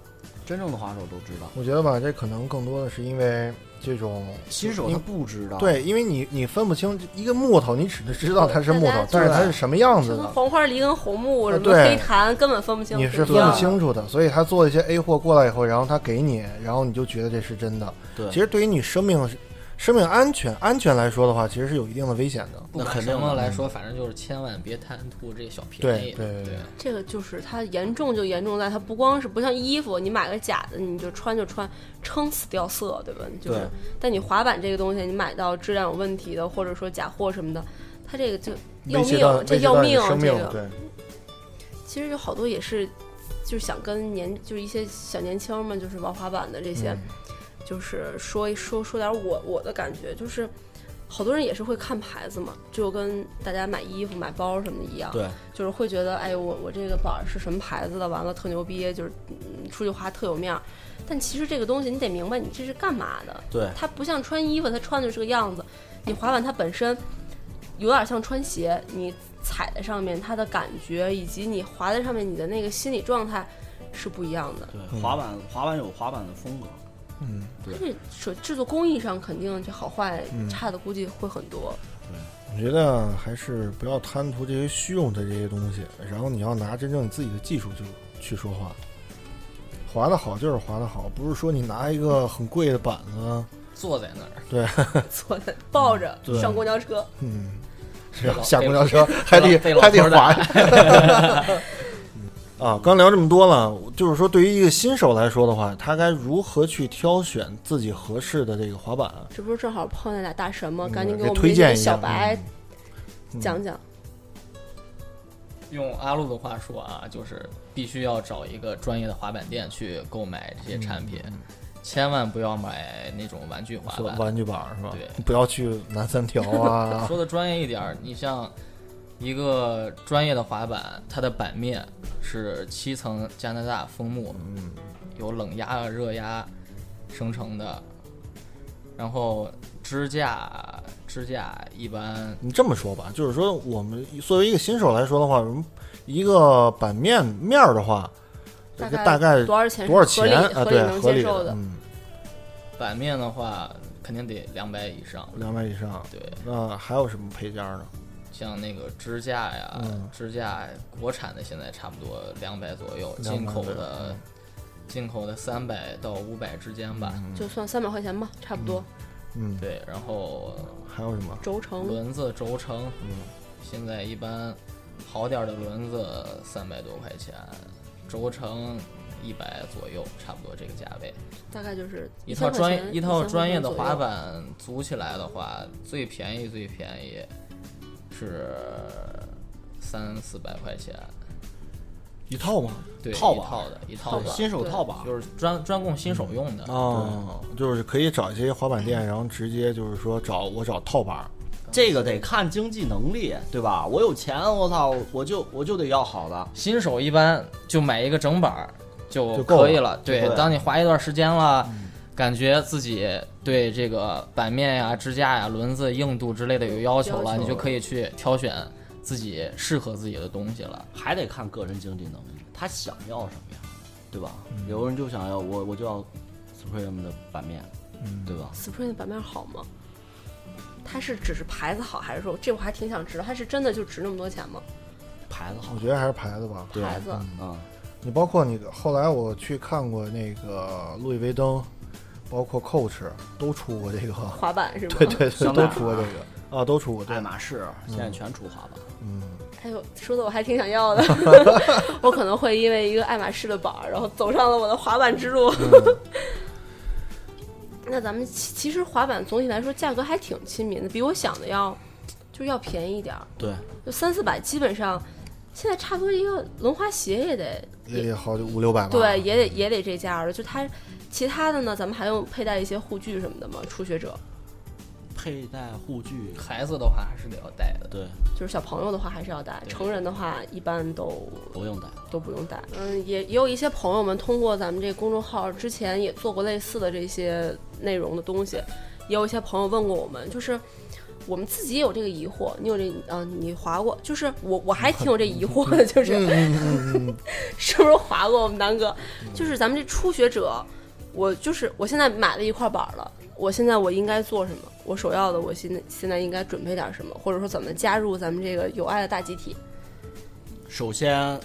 真正的滑手都知道，我觉得吧，这可能更多的是因为这种新手他不知道。，对，因为你你分不清一个木头，你只能知道它是木头，但是它是什么样子的，黄花梨跟红木什么对黑檀根本分不清，你是分不清楚的。所以他做一些 A 货过来以后，然后他给你，然后你就觉得这是真的。对其实对于你生命生命安全安全来说的话，其实是有一定的危险的。那肯定的。来说，反正就是千万别贪图这小便宜。对。对对对这个就是它严重就严重在它不光是不像衣服，你买个假的你就穿就穿，撑死掉色，对吧？就是对，但你滑板这个东西，你买到质量有问题的，或者说假货什么的，它这个就要命，这要命，生命，这个。对，其实有好多也是，就是想跟年就是一些小年轻们，就是玩滑板的这些，嗯就是说一说说点我我的感觉，就是好多人也是会看牌子嘛，就跟大家买衣服、买包什么的一样，对，就是会觉得，哎，我我这个板儿是什么牌子的，完了特牛逼，就是嗯出去滑特有面儿。但其实这个东西你得明白，你这是干嘛的？对它不像穿衣服，它穿的是个样子。你滑板它本身有点像穿鞋，你踩在上面，它的感觉以及你滑在上面，你的那个心理状态是不一样的。对，滑板滑板有滑板的风格，嗯，它这手制作工艺上肯定这好坏嗯。差的估计会很多。我觉得还是不要贪图这些虚荣的这些东西，然后你要拿真正你自己的技术就去说话。滑的好就是滑的好，不是说你拿一个很贵的板子，[LAUGHS] 坐在那儿，对 [LAUGHS] 坐在抱着对。上公交车，嗯，是老下公交车还得还得滑。[LAUGHS] 啊，刚聊这么多了，就是说对于一个新手来说的话，他该如何去挑选自己合适的这个滑板？这不是正好碰见俩大神吗？嗯赶紧给给我们这些推荐一下小白嗯讲讲。用阿路的话说啊，就是必须要找一个专业的滑板店去购买这些产品，千万不要买那种玩具滑板。玩具板是吧？对不要去南三条啊。说的专业一点儿，你像一个专业的滑板，它的板面是七层加拿大枫木，嗯，有冷压、啊、热压生成的，然后支架支架一般你这么说吧，就是说我们作为一个新手来说的话，我们一个板面面儿的话，大概大概多少钱多少钱啊？对，合理的嗯，板面的话，肯定得两百以上。两百以上。对，那还有什么配件呢？像那个支架呀，嗯支架国产的现在差不多两百左右，进口对的进口的三百到五百之间吧。就算三百块钱吧，差不多。嗯，对，然后还有什么？轴承轮子轴承，嗯，现在一般好点儿的轮子三百多块钱，轴承一百左右，差不多这个价位。大概就是一套专业一套专业的滑板，板组起来的话，最便宜最便宜是三四百块钱，一套吗？对，套板一套的，一套的，新手套吧，就是专专供新手用的。哦，就是可以找一些滑板店，然后直接就是说找我找套板儿。这个得看经济能力，对吧？我有钱，我操，我就我就得要好的。新手一般就买一个整板儿就就够可以了。对对，当你滑一段时间了，感觉自己对这个板面呀、支架呀、轮子硬度之类的有要求了，求你就可以去挑选自己适合自己的东西了。还得看个人经济能力，他想要什么样，对吧？有人就想要我我就要 Supreme 的版面，对吧？Supreme 的版面好吗？它是只是牌子好，还是说这我还挺想知道，它是真的就值那么多钱吗？牌子好我，觉得还是牌子吧。牌子，嗯，你包括你后来我去看过那个路易威登，包括 Coach 都出过这个，[LAUGHS] 滑板是吗？对对对，都出过这个啊，都出过对爱，马仕现在全出滑板，嗯，哎呦，说的我还挺想要的，[LAUGHS] 我可能会因为一个爱马仕的板儿，然后走上了我的滑板之路。嗯 [LAUGHS] 那咱们其其实滑板总体来说价格还挺亲民的，比我想的要就要便宜一点儿，对，就三四百，基本上现在差不多一个轮滑鞋也得也得好五六百吧，对，也得也得这价了。就它其他的呢，咱们还用佩戴一些护具什么的吗？初学者佩戴护具，孩子的话还是得要戴的。对，就是小朋友的话还是要戴，成人的话一般都不用戴。都不用戴。嗯，也也有一些朋友们通过咱们这个公众号之前也做过类似的这些内容的东西，也有一些朋友问过我们，就是我们自己也有这个疑惑，你有这啊、你划过？就是我我还 [LAUGHS] 挺有这疑惑的，就是、[LAUGHS] 是不是划过？我们南哥，就是咱们这初学者，我就是我现在买了一块板儿了。我现在我应该做什么？我首要的，我现在现在应该准备点什么，或者说怎么加入咱们这个有爱的大集体？首先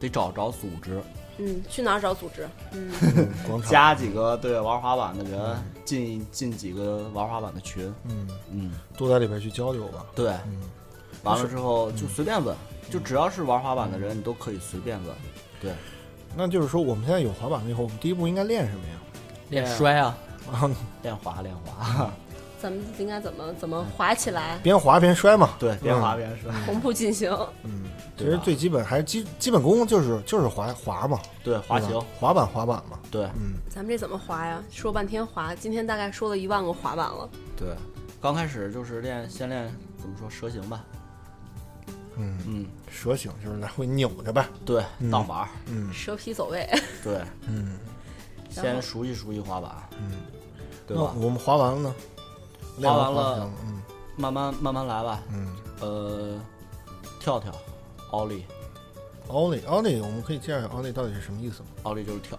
得找着组织，嗯，去哪儿找组织？嗯，[LAUGHS] 广场，加几个对玩滑板的人，进进几个玩滑板的群，嗯，嗯，多在里边去交流吧，对，嗯，完了之后就随便问，就只要是玩滑板的人，你都可以随便问。对，那就是说我们现在有滑板了以后，我们第一步应该练什么呀？练摔啊，[LAUGHS] 啊，练滑练滑，[LAUGHS] 咱们应该怎么怎么滑起来，边滑边摔嘛，对，边滑边摔，同步进行。嗯，其实最基本还是基基本功就是就是滑滑嘛，对，滑行，滑板滑板嘛，对。嗯，咱们这怎么滑呀？说半天滑，今天大概说了一万个滑板了。对。刚开始就是练，先练怎么说蛇形吧，嗯，嗯，蛇形就是来回扭着呗，对，嗯。荡板儿，嗯。蛇皮走位，[LAUGHS] 对，嗯。先熟悉熟悉滑板，嗯，对吧？我们滑完了呢？滑完了嗯。慢慢慢慢来吧，嗯，呃，跳跳，奥利，奥利奥利，我们可以介绍一下奥利到底是什么意思吗？奥利就是跳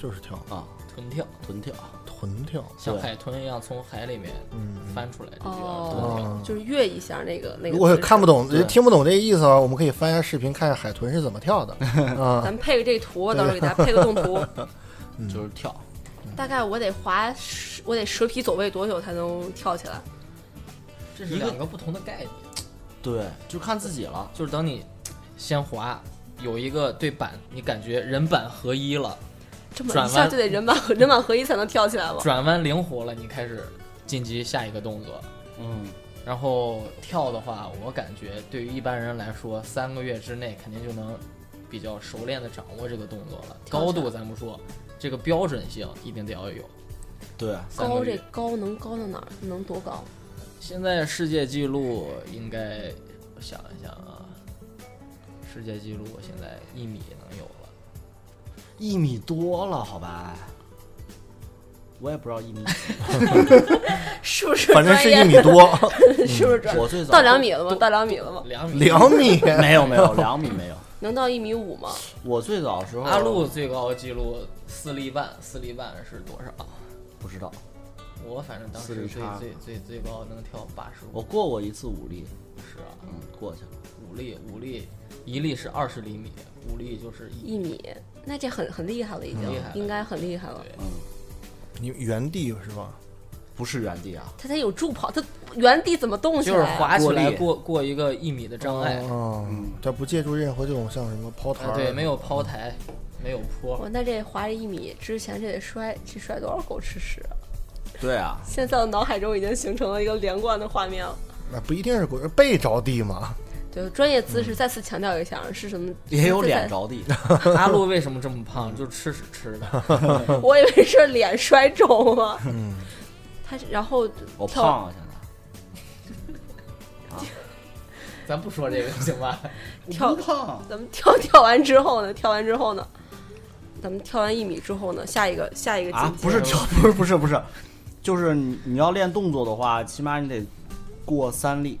就是跳啊，臀跳，臀跳，臀跳，像海豚一样从海里面嗯，翻出来，这就叫哦臀跳。哦就是跃一下那个那个。如果看不，懂、对听不懂这个意思啊，我们可以翻一下视频，看一下海豚是怎么跳的 [LAUGHS] 啊咱。们配个这图，到时候给大家配个动图。嗯 [LAUGHS] 就是跳，大概我得滑十，我得蛇皮走位多久才能跳起来？这是两个不同的概念，对，就看自己了。就是等你先滑，有一个对板，你感觉人板合一了，这么转弯一下就得人马人马合一才能跳起来吗？转弯灵活了，你开始晋级下一个动作。嗯，然后跳的话，我感觉对于一般人来说，三个月之内肯定就能比较熟练的掌握这个动作了。高度咱不说，这个标准性一定得要有。对，高这高能高到哪儿？能多高？现在世界纪录应该，我想一想啊，世界纪录现在一米。一米多了，好吧？我也不知道一米几，[LAUGHS] 是不是反正是一米多，[LAUGHS] 是不是专业？我最早到两米了吗？到两米了吗？两米。两米。[LAUGHS] 没有没有两米没有。能到一米五吗？我最早的时候阿路最高记录四粒半，四粒半是多少？不知道，我反正当时最最最最高能跳八十五。我过过一次五粒，是啊，嗯，过去了。五粒五粒，一粒是二十厘米，五粒就是一。一米，那这很很厉害了，已经应该很厉害了。嗯，你原地是吧？不是原地啊，他得有助跑，他原地怎么动起来就是？滑起来过过过一个一米的障碍。哦，嗯它不借助任何这种像什么抛台，啊，对，没有抛台，没有坡我，那这滑这一米之前，这得摔，这摔多少狗吃屎啊！对啊，现在我脑海中已经形成了一个连贯的画面了。那不一定是狗背着地嘛。对，专业姿势再次强调一下，是什么？也有脸着地。[LAUGHS] 阿路为什么这么胖？就是吃屎吃的。[LAUGHS] 我以为是脸摔肿了。嗯，他是然后我胖了，现在。[LAUGHS] 咱不说这个行吧？跳胖，咱们跳跳完之后呢？跳完之后呢？咱们跳完一米之后呢？下一个下一个啊不是跳，不是不是不是，就是你你要练动作的话，起码你得过三粒。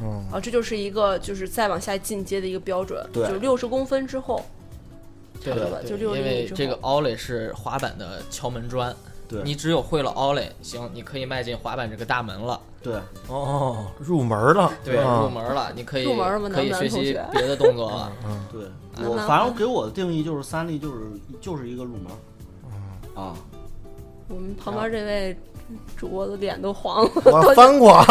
嗯，啊，这就是一个就是再往下进阶的一个标准，对就是六十公分之后，对吧，就六因。为这个 Ollie 是滑板的敲门砖，对你只有会了 Ollie，行，你可以迈进滑板这个大门了，对，哦，入门了，对，啊入门了，你可以入门了吗可以学习别的动作 [LAUGHS] 了。嗯，对我反正给我的定义就是三立就是就是一个入门。啊，我们旁边这位主播的脸都黄了，我翻过，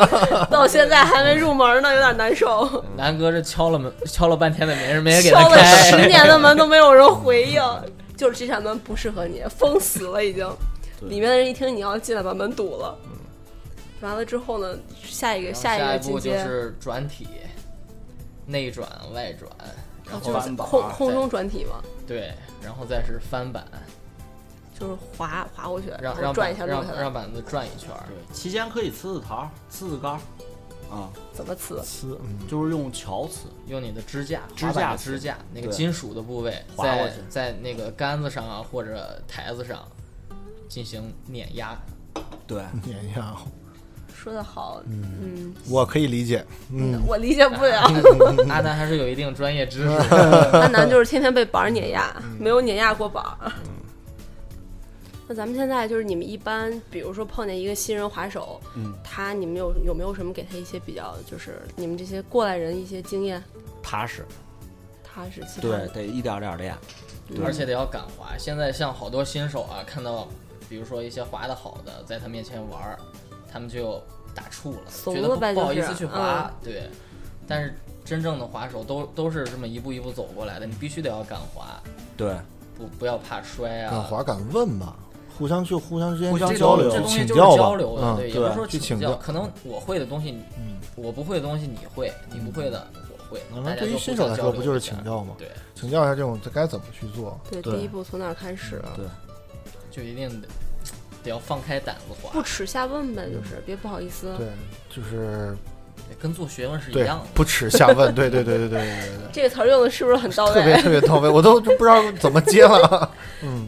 [LAUGHS] 到现在还没入门呢，有点难受。南哥这敲了门，敲了半天的没人没人给他敲了，十年的门都没有人回应，就是这扇门不适合你，封死了已经。里面的人一听你要进来，把门堵了。完了之后呢，下一个下一个一步就，是转体，内转外转，然后空空中转体嘛，对，然后再是翻板，就是滑滑过去，然让让后转一下板落下来让让。板子转一圈儿。对，期间可以呲呲桃，呲呲杆儿，啊，怎么呲？呲，嗯，就是用桥呲，用你的支架，支架支架，那个金属的部位，在滑过去在那个杆子上啊或者台子上进行碾压。对，碾压，说的好，嗯，我可以理解，嗯，我理解不了。阿南还是有一定专业知识的。[LAUGHS] [LAUGHS] 安南就是天天被板儿碾压，嗯没有碾压过板儿。那咱们现在就是你们一般，比如说碰见一个新人滑手，嗯，他你们有有没有什么给他一些比较，就是你们这些过来人一些经验？踏实，踏实对，得一点点练，对而且得要敢滑。现在像好多新手啊，看到比如说一些滑的好的，在他面前玩儿，他们就打怵了，怂觉得不了呗不好意思去滑。对，但是真正的滑手都都是这么一步一步走过来的，你必须得要敢滑，对，不不要怕摔啊。敢滑敢问吧，互相去互相之间去交流去交流嗯对也不是说去请教可能我会的东西嗯我不会的东西你会你不会的我会那对于新手来说不就是请教吗对？请教一下这种该怎么去做？对第一步从哪开始对就一定得得要放开胆子滑不耻下问呗就是别不好意思对就是跟做学问是一样的不耻下问对对对对对对对这个词儿用的是不是很到位？特别特别到位我都不知道怎么接了嗯。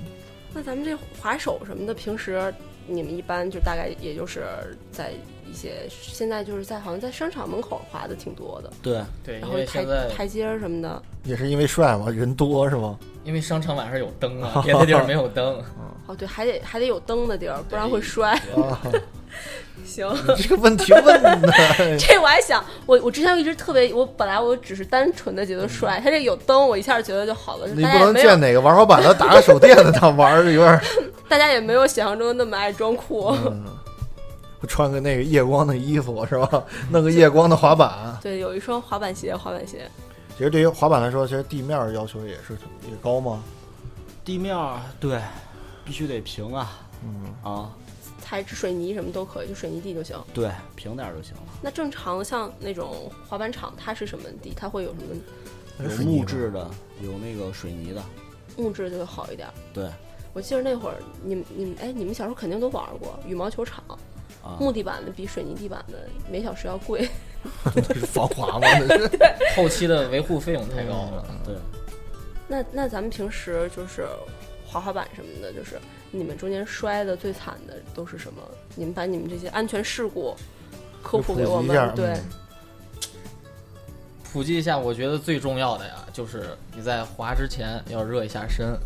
那咱们这滑手什么的，平时你们一般就大概也就是在一些现在就是在好像在商场门口滑的挺多的，对，对，因然后台为现在台阶儿什么的。也是因为帅嘛，人多是吗？因为商场晚上有灯啊，[LAUGHS] 别的地儿没有灯。哦，对，还得还得有灯的地儿，不然会摔。啊，行，[LAUGHS] 你这个问题问的，[LAUGHS] 这我还想，我我之前一直特别，我本来我只是单纯的觉得帅，他这有灯，我一下觉得就好了。你不能见哪个玩滑板的打个手电的他玩儿有点，[LAUGHS] 大家也没有想象中那么爱装酷。嗯，穿个那个夜光的衣服是吧？弄个夜光的滑板。对，有一双滑板鞋，滑板鞋。其实对于滑板来说，其实地面要求也是也高吗？地面对，必须得平啊，嗯，啊，材质水泥什么都可以，就水泥地就行。对，平点儿就行了。那正常像那种滑板场，它是什么地？它会有什么有木质的，有那个水泥的，木质就会好一点？对，我记得那会儿你们你们哎，你们小时候肯定都玩过羽毛球场，啊，木地板的比水泥地板的每小时要贵。[LAUGHS] 防滑吗？[LAUGHS] 那是 [LAUGHS] 后期的维护费用太高了。对，那那咱们平时就是滑滑板什么的，就是你们中间摔的最惨的都是什么？你们把你们这些安全事故科普给我们。对，嗯普及一下，我觉得最重要的呀，就是你在滑之前要热一下身，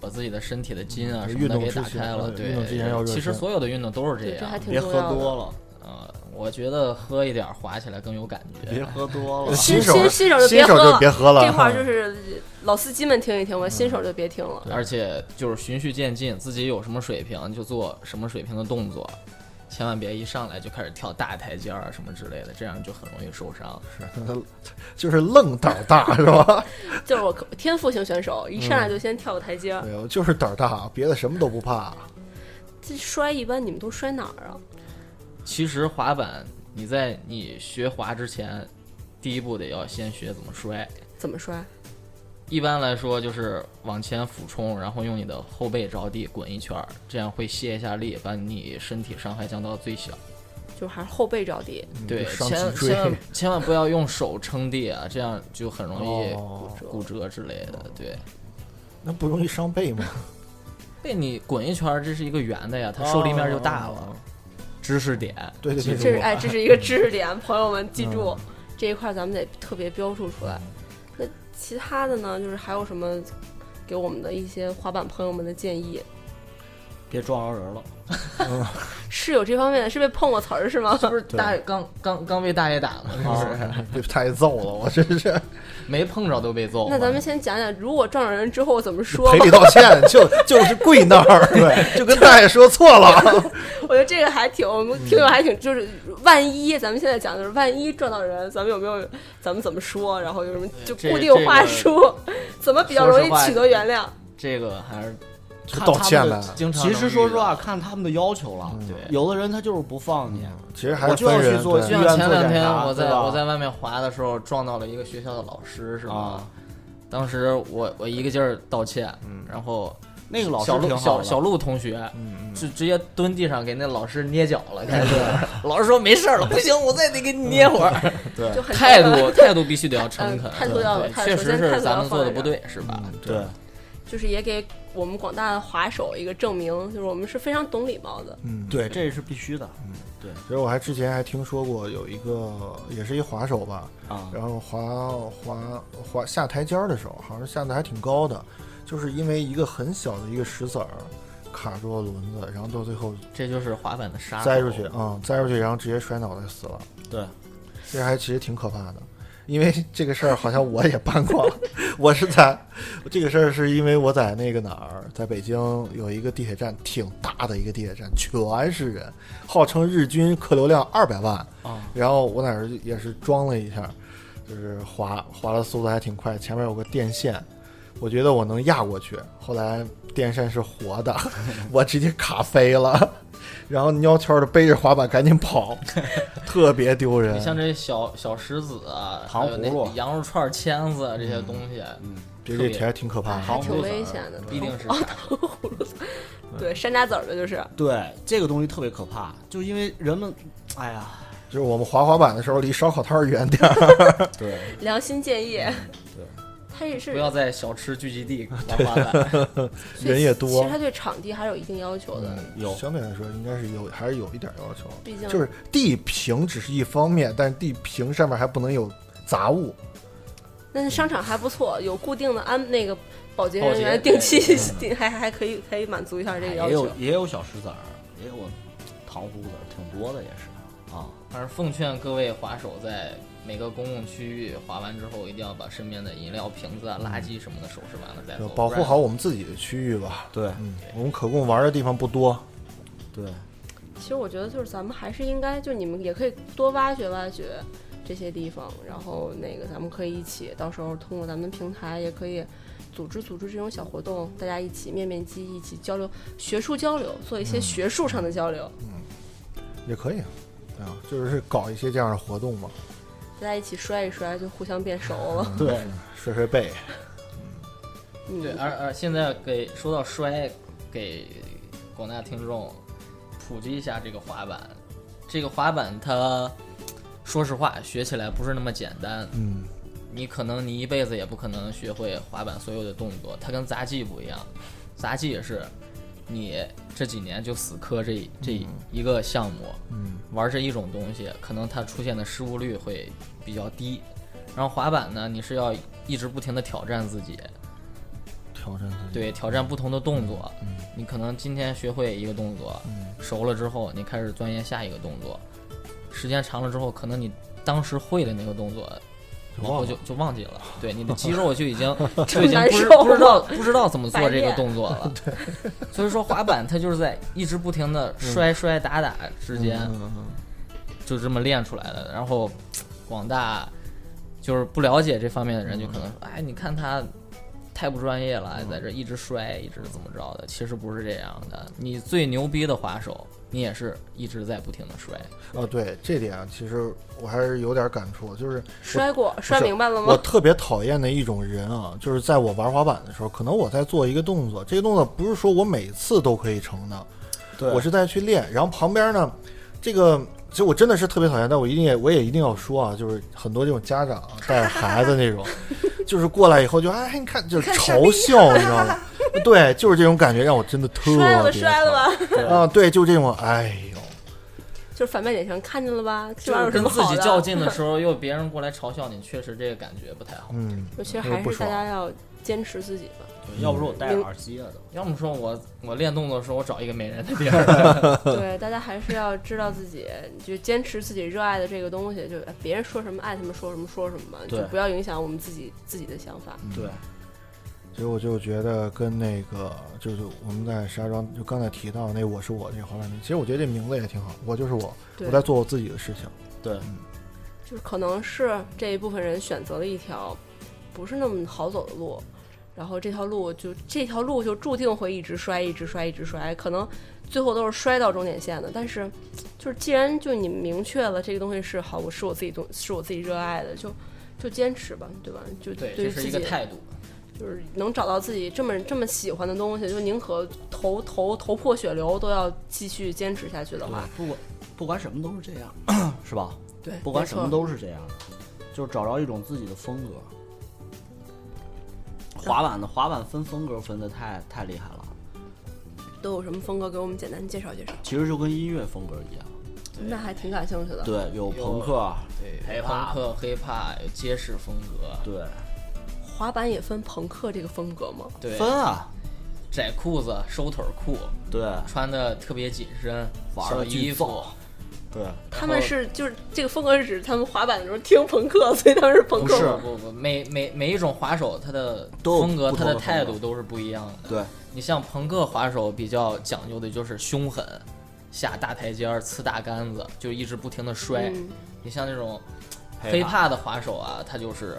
把自己的身体的筋啊嗯什么的给打开了。对嗯运动之前要热其实所有的运动都是这对，这还样。别喝。多了，呃，我觉得喝一点儿滑起来更有感觉。别喝多了。新手新新手就新手别喝了就别喝了。这块儿就是老司机们听一听吧，新手就别听了。而且就是循序渐进，自己有什么水平就做什么水平的动作，千万别一上来就开始跳大台阶儿啊什么之类的，这样就很容易受伤。是 [LAUGHS] 就是愣胆儿大是吧？[LAUGHS] 就是我可天赋型选手，一上来就先跳个台阶儿。对，我就是胆儿大，别的什么都不怕。这摔一般你们都摔哪儿啊？其实滑板，你在你学滑之前，第一步得要先学怎么摔。怎么摔？一般来说就是往前俯冲，然后用你的后背着地滚一圈儿，这样会卸一下力，把你身体伤害降到最小。就还是后背着地。对，千千万 [LAUGHS] 千万不要用手撑地啊，这样就很容易哦，骨折之类的。对，那不容易伤背吗？[LAUGHS] 被你滚一圈儿，这是一个圆的呀，它受力面就大了。哦知识点，对对对，这是哎，这是一个 [LAUGHS] 知识点，朋友们记住、这一块，咱们得特别标注出来。那其他的呢，就是还有什么给我们的一些滑板朋友们的建议？别撞着人了，[LAUGHS] 是有这方面的，是被碰过瓷儿是吗？是不是大爷刚刚刚被大爷打吗？是不是？[LAUGHS] 被太揍了，我真是 [LAUGHS] 没碰着都被揍。那咱们先讲讲，如果撞着人之后怎么说赔？礼道歉，就就是跪那儿，对，就跟大爷说错了。我觉得这个还挺，我们听友还挺，就是万一咱们现在讲的是万一撞到人，咱们有没有咱们怎么说？然后有什么就固定话术，怎么比较容易取得原谅？这个还是就道歉了呗。经常其实说实话，看他们的要求了。嗯对有的人他就是不放你，其实还我就要是分人，去做就像前两天我在我在外面滑的时候撞到了一个学校的老师，是吧啊？当时我我一个劲儿道歉，然后那个老师小陆挺好小小陆同学嗯就直接蹲地上给那老师捏脚了，开始。[LAUGHS] 老师说没事了，[LAUGHS] 不行，我再得给你捏会儿。对态度态度必须得要诚恳嗯，态度要确实是咱们做的不对，是吧？对，就是也给我们广大的滑手一个证明，就是我们是非常懂礼貌的。嗯，对，这是必须的。嗯，对。其实我还之前还听说过有一个，也是一滑手吧，啊。然后滑滑滑下台阶儿的时候，好像下的还挺高的，就是因为一个很小的一个石子儿卡住了轮子，然后到最后这就是滑板的杀手栽出去，啊、栽出去，然后直接摔脑袋死了。对，这还其实挺可怕的，因为这个事儿好像我也办过，我是在这个事儿是因为我在那个哪儿，在北京有一个地铁站，挺大的一个地铁站，全是人，号称日均客流量二百万啊。然后我在那儿也是装了一下，就是滑滑的速度还挺快，前面有个电线，我觉得我能压过去，后来电线是活的，[LAUGHS] 我直接卡飞了。然后蔫悄的背着滑板赶紧跑，[LAUGHS] 特别丢人。你像这小小石子啊，糖葫芦羊肉串、签子啊这些东西，嗯，这这铁还挺可怕的。还挺糖葫芦籽儿危险的，必定是糖葫芦 [LAUGHS] 对山楂籽儿的就是，对，这个东西特别可怕，就因为人们，哎呀，就是我们滑滑板的时候，离烧烤摊儿远点儿。[LAUGHS] 对，良心建议。对，它也是不要在小吃聚集地玩滑板。[LAUGHS] 人也多其实它对场地还是有一定要求的，有相对来说应该是有，还是有一点要求。毕竟就是地平只是一方面，但是地平上面还不能有杂物。但是商场还不错，有固定的安那个保洁人员定期定还还可以可以满足一下这个要求也有。也有小石子儿，也有糖葫芦挺多的也是啊。还是奉劝各位滑手，在每个公共区域划完之后，一定要把身边的饮料瓶子啊、垃圾什么的收拾完了再走，保护好我们自己的区域吧。对嗯，我们可供玩的地方不多。对，其实我觉得就是咱们还是应该，就你们也可以多挖掘挖掘这些地方，然后那个咱们可以一起，到时候通过咱们平台也可以组织组织这种小活动，大家一起面面基，一起交流学术交流，做一些学术上的交流，嗯也可以，对啊，就是搞一些这样的活动嘛，大家一起摔一摔，就互相变熟了。[LAUGHS] 对，摔摔背。嗯，对，而而现在给说到摔，给广大听众普及一下这个滑板。这个滑板它，说实话学起来不是那么简单。嗯，你可能你一辈子也不可能学会滑板所有的动作，它跟杂技不一样。杂技也是，你这几年就死磕这这一个项目，嗯，玩这一种东西，可能它出现的失误率会比较低。然后滑板呢，你是要一直不停的挑战自己，挑战自己。对，挑战不同的动作。嗯你可能今天学会一个动作，嗯熟了之后，你开始钻研下一个动作，时间长了之后，可能你当时会的那个动作，往后就就忘记了。对，你的肌肉就已经 [LAUGHS] 就已经不知不知道不知道怎么做这个动作了。[LAUGHS] 所以说滑板它就是在一直不停的摔摔打打之间，就这么练出来的。然后广大就是不了解这方面的人，就可能说，哎，你看他太不专业了，在这一直摔，一直怎么着的。其实不是这样的，你最牛逼的滑手，你也是一直在不停的摔。哦，对，这点其实我还是有点感触，就是摔过，摔明白了吗我？特别讨厌的一种人啊，就是在我玩滑板的时候，可能我在做一个动作，这个动作不是说我每次都可以成的，对我是在去练，然后旁边呢，这个其实我真的是特别讨厌，但我一定也我也一定要说啊，就是很多这种家长带着孩子那种，[LAUGHS] 就是过来以后就哎，你看就是嘲笑，你知道吗？[LAUGHS] 对，就是这种感觉让我真的特别摔了，摔了吧，啊，对，就这种，哎呦，[LAUGHS] 就是反面典型，看见了吧？就是跟？自己较劲的时候，又别人过来嘲笑你，确实这个感觉不太好。嗯，我其实还是大家要坚持自己吧。对要不说我戴着耳机了都。要么说我我练动作的时候，我找一个没人的地儿。对，大家还是要知道自己，就坚持自己热爱的这个东西，就哎别人说什么爱他们说什么说什么嘛，就不要影响我们自己自己的想法。对，所以我就觉得跟那个就是我们在石家庄就刚才提到那我是我这个滑板店，其实我觉得这名字也挺好，我就是我，我在做我自己的事情。对，就是可能是这一部分人选择了一条不是那么好走的路，然后这条路就这条路就注定会一直摔，一直摔，一直摔，可能最后都是摔到终点线的。但是，就是既然就你明确了这个东西是好，我是我自己东，是我自己热爱的，就就坚持吧，对吧？就对，自己这是一个态度。就是能找到自己这么这么喜欢的东西，就宁可头头头破血流都要继续坚持下去的话，不管不管什么都是这样，[CLEARS THROAT] 是吧？对，不管什么都是这样的，就是找着一种自己的风格。滑板的滑板分风格分的太太厉害了，都有什么风格，给我们简单介绍介绍。其实就跟音乐风格一样。那还挺感兴趣的。对，有朋克，对，Hip 朋 hop 克、hiphop 有街式风格，对，滑板也分朋克这个风格吗？对，分啊，窄裤子、收腿裤，对，穿的特别紧身，玩小得巨燥衣服，对，他们是就是这个风格是指他们滑板的时候听朋克，[LAUGHS] 所以他们是朋不是克吗。不不，每每每一种滑手，他的风格、他的态度都是不一样的。对，你像朋克滑手比较讲究的就是凶狠，下大台阶儿、呲大杆子，就一直不停的摔。嗯，你像那种黑黑怕的滑手啊，他就是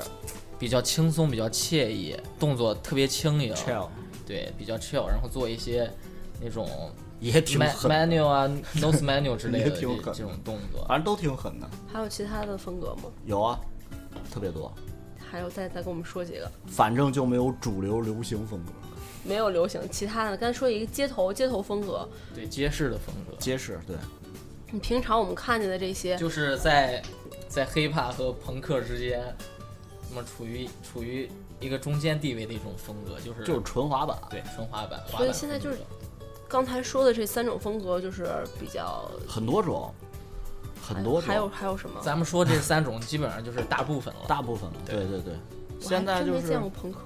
比较轻松、比较惬意，动作特别轻盈，chill 对，比较 chill，然后做一些那种也挺狠，manual 啊、nose manual 之类的 [LAUGHS] 也挺狠这这种动作。反正都挺狠的。还有其他的风格吗？有啊，特别多，还有再再跟我们说几个。反正就没有主流流行风格，没有流行，其他的刚才说一个街头街头风格，对，街市的风格，街市，对，你平常我们看见的这些，就是在在 hiphop 和朋克之间，那么处于处于一个中间地位的一种风格，就是就是纯滑板。对纯滑板。所以现在就是刚才说的这三种风格，就是比较很多种，很多种，还有还有什么？咱们说这三种基本上就是大部分了。大部分了。对对对，现在就是没见过朋克，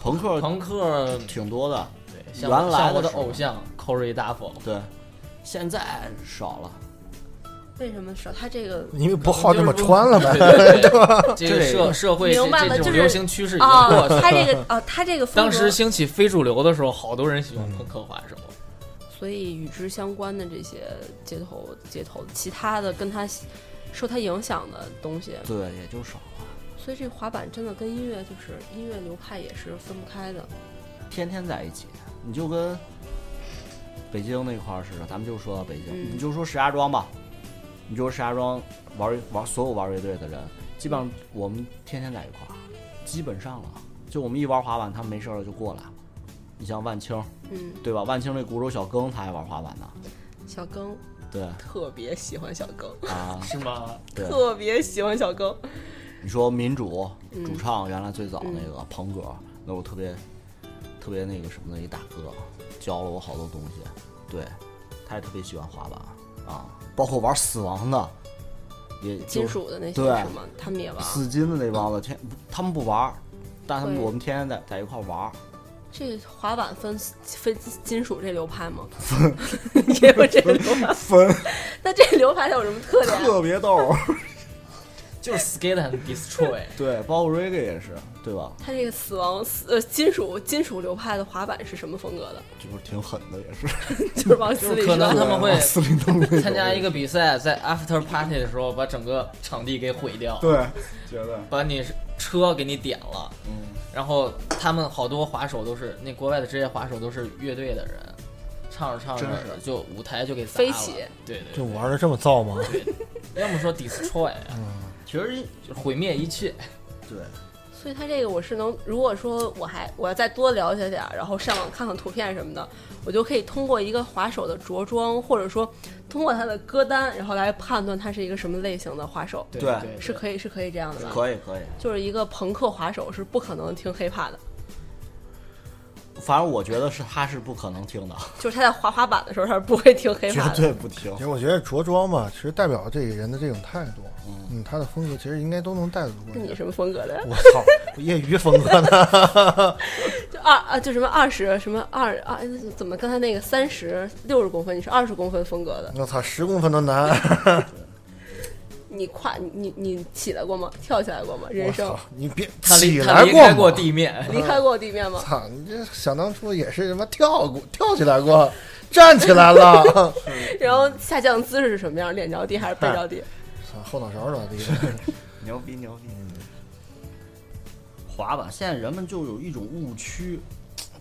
朋克朋克挺多的，对，像原来我的偶像 Corey Duffel，对，现在少了。为什么少？他这个因为不好这么穿了呗。这个社社会明白了就是流行趋势已经啊过去，他。这个啊，他这个风格当时兴起非主流的时候，好多人喜欢朋克滑手。所以与之相关的这些街头街头，其他的跟他受他影响的东西，对，也就少了。所以这滑板真的跟音乐就是音乐流派也是分不开的。天天在一起，你就跟北京那块儿似的，咱们就说到北京，嗯你就说石家庄吧，你就说石家庄玩玩所有玩乐队的人，基本上我们天天在一块儿，基本上了，就我们一玩滑板，他们没事儿了就过来。你像万青，嗯，对吧？万青那鼓手小庚，他还玩滑板呢，小庚对特别喜欢小庚，啊，是吗？对。特别喜欢小庚。[LAUGHS] 你说民主嗯主唱原来最早那个鹏哥，那我特别特别那个什么的一大哥，教了我好多东西。对，他也特别喜欢滑板啊，包括玩死亡的，也金属的那些什么？他们也玩。死金的那帮子，天他们不玩，但他们我们天天在在一块玩。这滑板分分金属这流派吗？分 [LAUGHS] 也有这流派。分那这流派它有什么特点？特别逗，就是 skate and destroy。对，包括 reggae 也是，对吧？它这个死亡死呃金属金属流派的滑板是什么风格的？就是挺狠的，也是。[LAUGHS] 就是往死里就是可能他们会参加一个比赛，在 after party 的时候把整个场地给毁掉，对，觉得把你车给你点了，嗯，然后他们好多滑手都是那国外的职业滑手都是乐队的人，唱着唱着就舞台就给砸了。飞起，对对就玩的这么燥吗？对，要么说 destroy，其实就是毁灭一切。对，所以它这个我是能，如果说我还我要再多了解点儿，然后上网看看图片什么的，我就可以通过一个滑手的着装，或者说通过他的歌单，然后来判断他是一个什么类型的滑手，对是可以是可以这样的吧？可以可以。就是一个朋克滑手是不可能听 hiphop 的，反正我觉得是他是不可能听的，[LAUGHS] 就是他在滑滑板的时候，他是不会听黑绝怕的。对不听其。实我觉得着装吧，其实代表这个人的这种态度，嗯，他的风格其实应该都能带得过你什么风格的？我操，我业余风格的？[LAUGHS] 就二啊，就什么二十，什么二二，哎怎么刚才那个三十六十公分，你是二十公分风格的？我操，十公分都难。[LAUGHS] 你跨你你你起来过吗？跳起来过吗？人生，你别起来他离开过过地面，离开过地面吗？操，你这想当初也是什么跳过，跳起来过，站起来了。[LAUGHS] 然后下降姿势是什么样？脸着地还是背着地？操，后脑勺着地。[LAUGHS] 牛逼牛逼！滑板现在人们就有一种误区，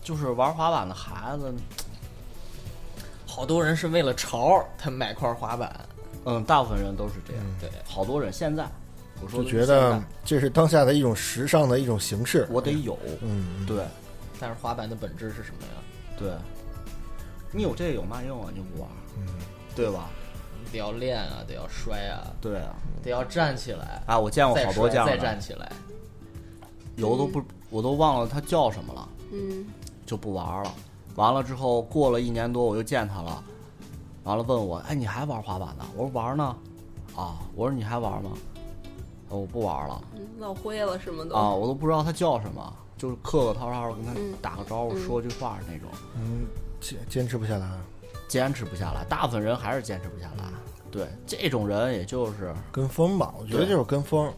就是玩滑板的孩子，好多人是为了潮儿，他买块滑板。嗯，大部分人都是这样。对，好多人现在，我说就觉得这是当下的一种时尚的一种形式。我得有，嗯，对但是滑板的本质是什么呀？对，你有这个有嘛用啊？你不玩，嗯，对吧？得要练啊，得要摔啊，对啊，得要站起来，啊，我见过好多这样摔再的，站起来。有都不，我都忘了他叫什么了，嗯，就不玩了。完了之后，过了一年多，我又见他了，完了问我，哎，你还玩滑板呢？我说玩呢，啊，我说你还玩吗？哦我不玩了落灰了什么的。啊，我都不知道他叫什么，就是客客套套跟他嗯打个招呼，嗯说句话那种，嗯，坚坚持不下来。坚持不下来，大部分人还是坚持不下来。对，这种人也就是跟风吧，我觉得就是跟风。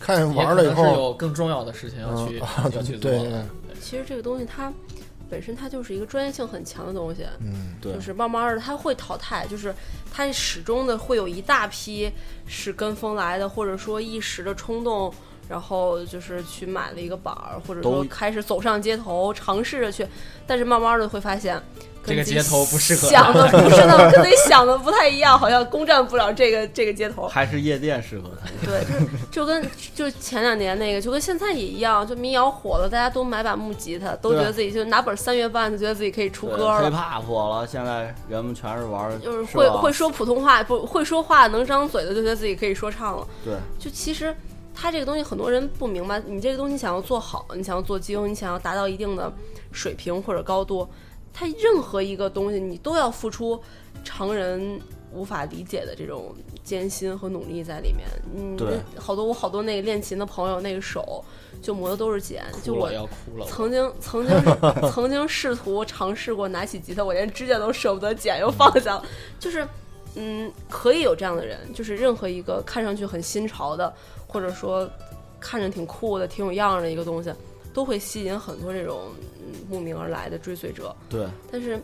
看见玩了以后，有更重要的事情要去、[LAUGHS] 要去做对。其实这个东西它本身它就是一个专业性很强的东西，嗯，对就是慢慢的它会淘汰，就是它始终的会有一大批是跟风来的，或者说一时的冲动。然后就是去买了一个板儿，或者说都开始走上街头，尝试着去，但是慢慢的会发现，这个街头不适合想的不是那么 [LAUGHS] 跟你想的不太一样，好像攻占不了这个这个街头。还是夜店适合他。对，就就跟就前两年那个，就跟现在也一样，就民谣火了，大家都买把木吉他，都觉得自己就拿本三月半，就觉得自己可以出歌了。hiphop 火了，现在人们全是玩，就是会会说普通话，不会说话能张嘴的，就觉得自己可以说唱了。对就其实他这个东西很多人不明白，你这个东西想要做好，你想要做精，你想要达到一定的水平或者高度，它任何一个东西你都要付出常人无法理解的这种艰辛和努力在里面。嗯，对好多我好多那个练琴的朋友，那个手就磨的都是茧，就我要哭了。曾经曾经 [LAUGHS] 曾经试图尝试过拿起吉他，我连指甲都舍不得剪，又放下了。就是，嗯，可以有这样的人，就是任何一个看上去很新潮的，或者说看着挺酷的、挺有样儿的一个东西，都会吸引很多这种嗯慕名而来的追随者。对，但是，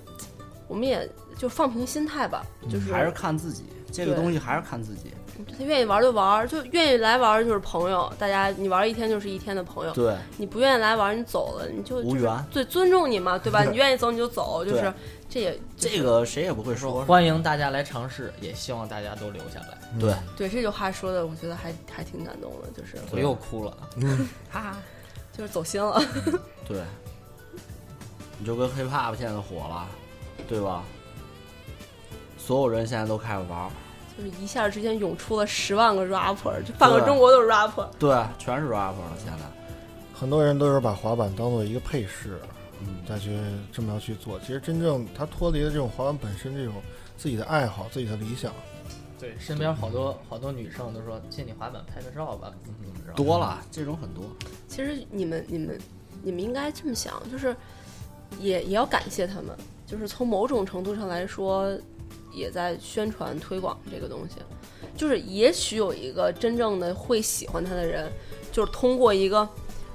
我们也就放平心态吧，就是还是看自己，这个东西还是看自己。他愿意玩就玩，就愿意来玩就是朋友，大家你玩一天就是一天的朋友。对，你不愿意来玩，你走了，你就就是无缘最，尊重你嘛，对吧？你愿意走你就走，就是这也就是这个谁也不会说。欢迎大家来尝试，也希望大家都留下来。对，对这句话说的，我觉得还还挺感动的，就是我又哭了，[LAUGHS] [LAUGHS] [LAUGHS] 哈哈，就是走心了。[LAUGHS] 对，你就跟 hiphop 现在火了，对吧？所有人现在都开始玩，就是一下之间涌出了十万个 rapper，就半个中国都是 rapper。对，全是 rapper 了。现在，很多人都是把滑板当做一个配饰，嗯，再去这么样去做。其实真正他脱离了这种滑板本身这种自己的爱好、自己的理想，对，身边好多好多女生都说借你滑板拍个照吧，怎么怎么着。多了，这种很多。其实你们你们你们应该这么想，就是也也要感谢他们，就是从某种程度上来说，也在宣传推广这个东西。就是也许有一个真正的会喜欢他的人，就是通过一个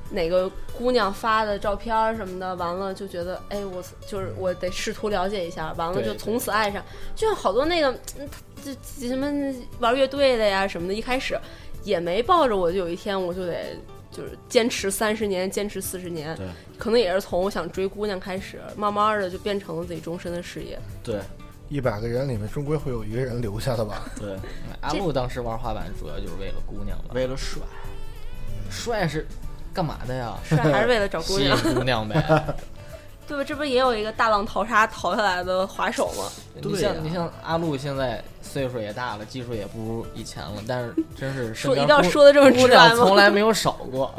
哪个姑娘发的照片儿什么的，完了就觉得，哎，我就是我得试图了解一下，完了就从此爱上。就像好多那个，嗯这这什么玩乐队的呀什么的，一开始也没抱着我就有一天我就得就是坚持三十年，坚持四十年，对可能也是从我想追姑娘开始，慢慢的就变成了自己终身的事业。对一百个人里面终归会有一个人留下的吧？对，阿路当时玩滑板主要就是为了姑娘吧，为了帅，帅是干嘛的呀？[LAUGHS] 是还是为了找姑吸娘，引姑娘呗。[LAUGHS] 对吧？这不也有一个大浪淘沙淘下来的滑手吗？对呀你像你像阿路现在岁数也大了，技术也不如以前了，但是 [LAUGHS] 真是说一定要说的这么直白吗？从来没有少过。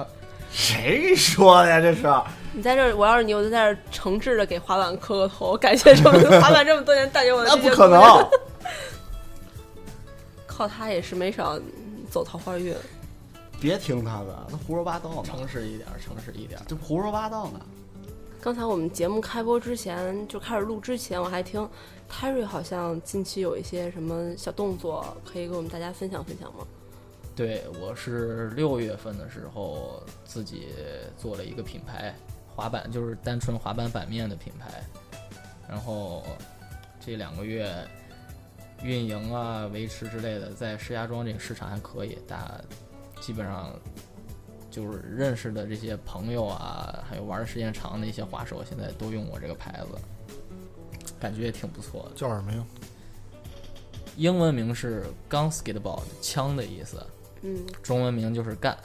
谁说的呀？这是你在这儿，我要是你，我就在这儿诚挚的给滑板磕个头，感谢这么滑板这么多年带给我的那不可能，靠他也是没少走桃花运。别听他的，他胡说八道呢，诚实一点儿，诚实一点儿。这胡说八道呢。刚才我们节目开播之前，就开始录之前，我还听泰瑞好像近期有一些什么小动作，可以给我们大家分享分享吗？对，我是六月份的时候自己做了一个品牌，滑板就是单纯滑板板面的品牌，然后这两个月运营啊、维持之类的，在石家庄这个市场还可以，大基本上就是认识的这些朋友啊，还有玩的时间长的一些滑手，现在都用我这个牌子，感觉也挺不错的。叫什么呀？英文名是 Gun Skateboard，枪的意思，嗯，中文名就是干。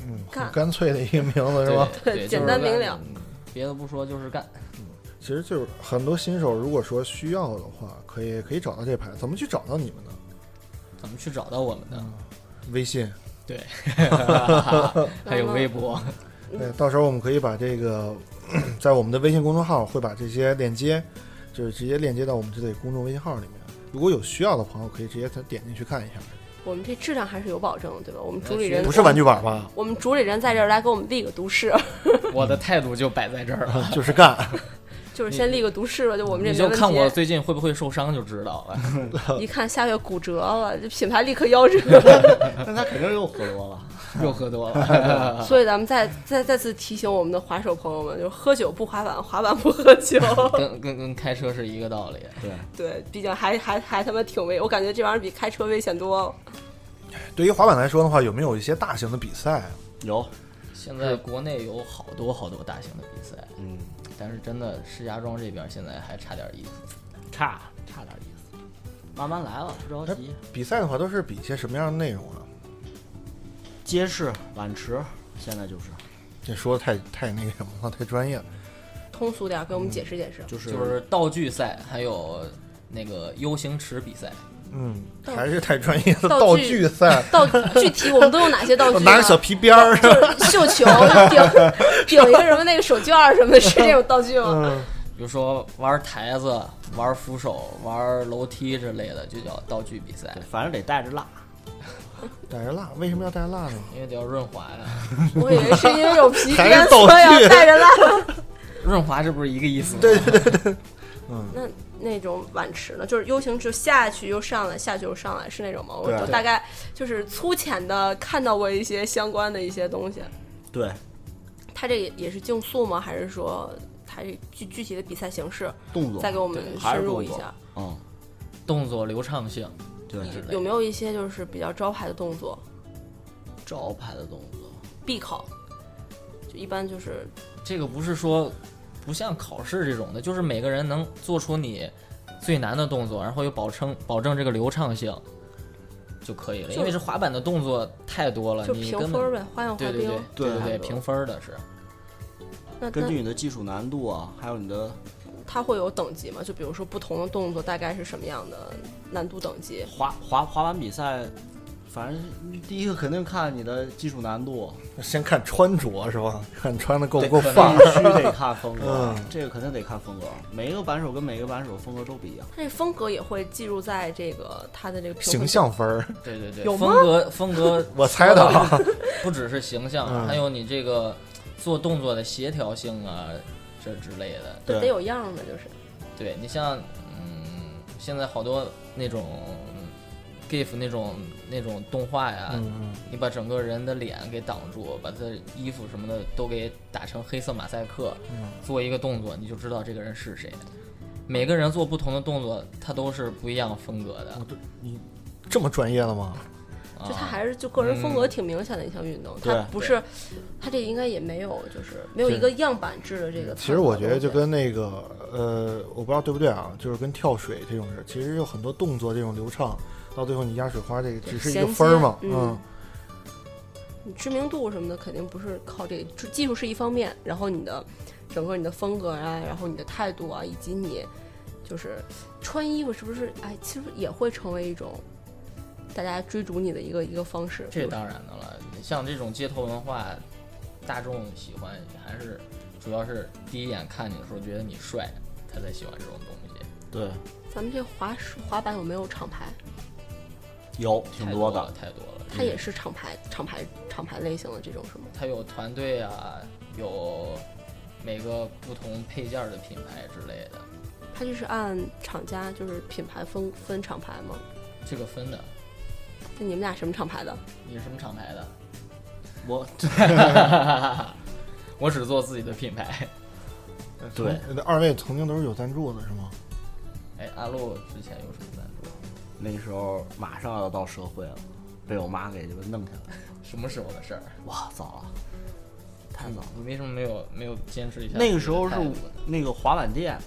嗯，干很干脆的一个名字是吧？对，对简 [LAUGHS] 就是干单明了。嗯别的不说，就是干。嗯其实就是很多新手，如果说需要的话，可以可以找到这牌，怎么去找到你们呢？怎么去找到我们的？微信，对，[LAUGHS] 还有微博。对，到时候我们可以把这个在我们的微信公众号会把这些链接，就是直接链接到我们这里公众微信号里面。如果有需要的朋友，可以直接点进去看一下。我们这质量还是有保证，对吧？我们主理人不是玩具板吧？我们主理人在这儿来给我们立个毒誓，我的态度就摆在这儿了，[LAUGHS] 就是干。就是先立个毒誓吧，就我们这你就看我。最近会不会受伤就知道了。[LAUGHS] 一看下月骨折了，这品牌立刻夭折。那 [LAUGHS] 他肯定又喝多了。[LAUGHS] 又喝多了，所以咱们再再再次提醒我们的滑手朋友们，就是喝酒不滑板，滑板不喝酒。跟跟跟开车是一个道理。对，对，毕竟还还还他妈挺危，我感觉这玩意儿比开车危险多了。对于滑板来说的话，有没有一些大型的比赛啊？有，现在国内有好多好多大型的比赛，嗯，但是真的石家庄这边现在还差点意思。差差点意思，慢慢来了，不着急。比赛的话，都是比一些什么样的内容啊？街市、碗池，现在就是这说的太太那个什么了，太专业了。通俗点儿，给我们解释解释。就是就是道具赛，还有那个 U 型池比赛。嗯，还是太专业了。道道具具赛，[LAUGHS] 道具体我们都用哪些道具呢？拿个小皮鞭儿，就是绣球，[LAUGHS] 顶顶一个什么那个手绢儿什么的，是这种道具吗？嗯，比如说玩台子、玩扶手、玩楼梯之类的，就叫道具比赛，，反正得带着蜡。[LAUGHS] 带着蜡，为什么要带着蜡呢？因为得要润滑呀。我以为是因为有皮还鞭，所以要带着蜡。润滑这不是一个意思吗？对对对对，那那种碗池呢，就是 U 型就下去又上来，下去又上来，是那种吗？我就大概就是粗浅的看到过一些相关的一些东西。对，它这也也是竞速吗？还是说它这具具体的比赛形式？动作再给我们深入一下。嗯，动作流畅性对，有没有一些就是比较招牌的动作招牌的动作。必考？就一般就是这个不是说不像考试这种的，就是每个人能做出你最难的动作，然后又保证保证这个流畅性就可以了。因为是滑板的动作太多了，就评分呗，花样滑对对冰对。对对对对，评分儿的是。那那根据你的技术难度啊，还有你的它会有等级吗？就比如说不同的动作大概是什么样的难度等级？滑滑滑板比赛，反正第一个肯定看你的技术难度，先看穿着是吧？[LAUGHS] 看你穿的够不够范必。须得看风格 [LAUGHS] 嗯，这个肯定得看风格。每一个板手跟每一个板手风格都不一样。它这风格也会记录在这个它的这个形象分儿，对对对，有吗风格风格，[LAUGHS] 我猜的啊。不只是形象，嗯还有你这个做动作的协调性啊，这之类的。得对得有样儿的，就是对你像，嗯，现在好多那种 GIF 那种那种动画呀，嗯你把整个人的脸给挡住，把他衣服什么的都给打成黑色马赛克，嗯做一个动作，你就知道这个人是谁。每个人做不同的动作，他都是不一样风格的。你，这么专业了吗？就它啊还是就个人风格嗯挺明显的一项运动，对它不是，他这应该也没有就是没有一个样板制的这个。其实我觉得就跟那个呃，我不知道对不对啊，就是跟跳水这种事，其实有很多动作这种流畅，到最后你压水花这个只是一个分儿嘛，嗯你知名度什么的肯定不是靠这个，就技术是一方面，然后你的整个你的风格啊，然后你的态度啊，以及你就是穿衣服是不是哎，其实也会成为一种大家追逐你的一个一个方式。这当然的了，像这种街头文化，大众喜欢还是主要是第一眼看你的时候觉得你帅，他才喜欢这种东西。对，咱们这滑滑板有没有厂牌？有挺多的，，太多了。它也是厂牌、厂牌、厂牌类型的这种是吗？它有团队啊，有每个不同配件儿的品牌之类的，它就是按厂家就是品牌分分厂牌吗？这个分的。那你们俩什么厂牌的？你是什么厂牌的？我 [LAUGHS] 我只做自己的品牌。对那二位曾经都是有赞助的是吗？哎，阿路之前有什么？那时候马上要到社会了，被我妈给这个弄下来。[LAUGHS] 什么时候的事儿？[LAUGHS] 哇，早了，太早了。你为什么没有没有坚持一下？那个时候是我那个滑板店，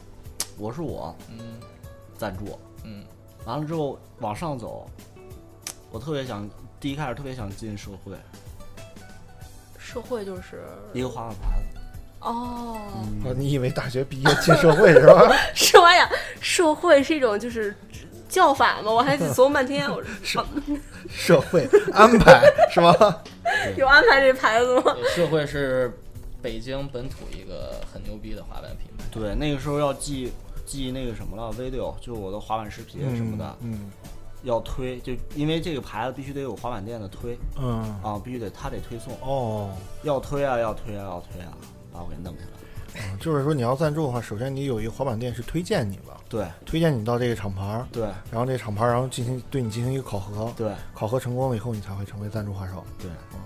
我是我嗯赞助，嗯，完了之后往上走，我特别想，第一开始特别想进社会，社会就是一个滑板牌子。哦，啊，你以为大学毕业进 [LAUGHS] 社会是吧？是吧呀？社会是一种就是叫法吗？我还得琢磨半天，我说 [LAUGHS] 社会安排是吧？[LAUGHS] 有安排这牌子吗？社会是北京本土一个很牛逼的滑板品牌。对，那个时候要记记那个什么了，video，就我的滑板视频什么的，嗯要推，就因为这个牌子必须得有滑板店的推嗯啊，必须得他得推送，哦，要推啊，要推啊，要推啊，把我给弄下来了。就是说你要赞助的话，首先你有一个滑板店是推荐你吧，对推荐你到这个厂牌儿，对然后这个厂牌儿然后进行对你进行一个考核，对考核成功了以后，你才会成为赞助滑手，对，嗯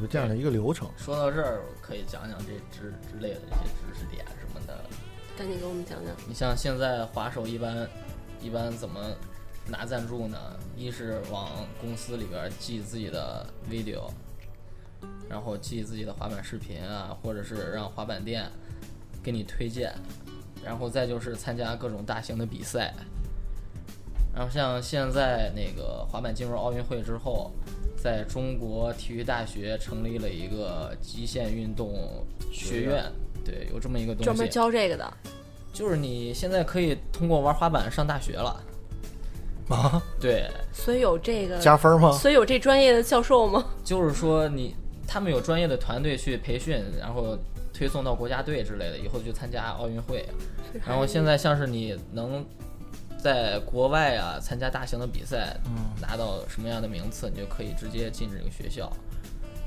有这样的一个流程。说到这儿，我可以讲讲这之之类的这些知识点什么的。赶紧给我们讲讲。你像现在滑手一般一般怎么拿赞助呢？一是往公司里边寄自己的 video，然后记自己的滑板视频啊，或者是让滑板店给你推荐，然后再就是参加各种大型的比赛。然后像现在那个滑板进入奥运会之后，在中国体育大学成立了一个极限运动学院，对，有这么一个东西，专门教这个的，就是你现在可以通过玩滑板上大学了。啊，对，所以有这个，加分吗？所以有这专业的教授吗？就是说你他们有专业的团队去培训，然后推送到国家队之类的，以后就参加奥运会。然后现在像是你能在国外啊参加大型的比赛，嗯拿到什么样的名次，你就可以直接进这个学校。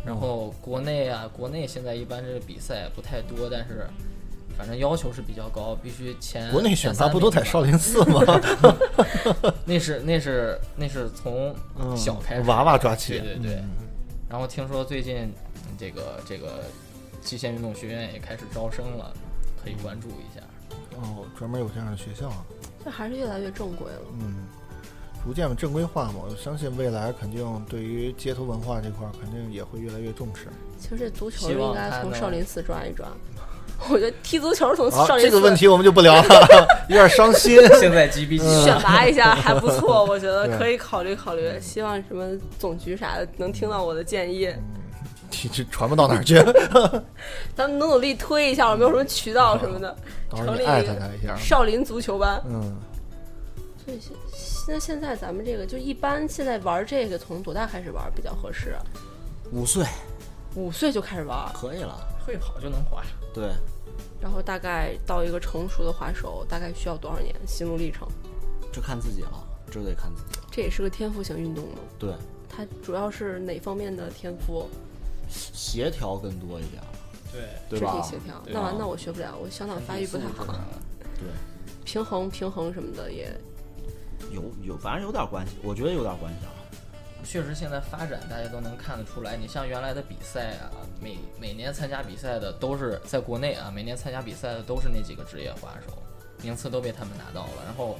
然后国内啊，国内现在一般这个比赛不太多，但是反正要求是比较高，必须前国内选拔不都在少林寺吗？[LAUGHS] [LAUGHS] 那是那是那是从嗯小开始、娃娃抓起对对对。嗯然后听说最近嗯这个这个极限运动学院也开始招生了，可以关注一下。哦，专门有这样的学校啊，这还是越来越正规了。嗯，逐渐正规化嘛。我相信未来肯定对于街头文化这块儿肯定也会越来越重视。其实这足球应该从少林寺抓一抓。[LAUGHS] 我觉得踢足球从，少林寺这个问题我们就不聊了，[LAUGHS] 有点伤心。[LAUGHS] 现在 GB 级选拔一下还不错，我觉得可以考虑考虑。希望什么总局啥的能听到我的建议，你这传不到哪儿去，咱们努努力推一下，有没有什么渠道什么的，成立艾特他一下。少林足球班。嗯，所以现那现在咱们这个就一般，现在玩这个从多大开始玩比较合适啊？五岁五岁就开始玩，可以了。会跑就能滑。对，然后大概到一个成熟的滑手，大概需要多少年心路历程？这看自己了，这得看自己。这也是个天赋型运动吗？对，它主要是哪方面的天赋？协调更多一点，对，对吧肢体？协调。那完，那我学不了，我小脑发育不太好。对，平衡平衡什么的也有有，反正有点关系，我觉得有点关系啊。确实现在发展大家都能看得出来。你像原来的比赛啊，每每年参加比赛的都是在国内啊，每年参加比赛的都是那几个职业滑手，名次都被他们拿到了。然后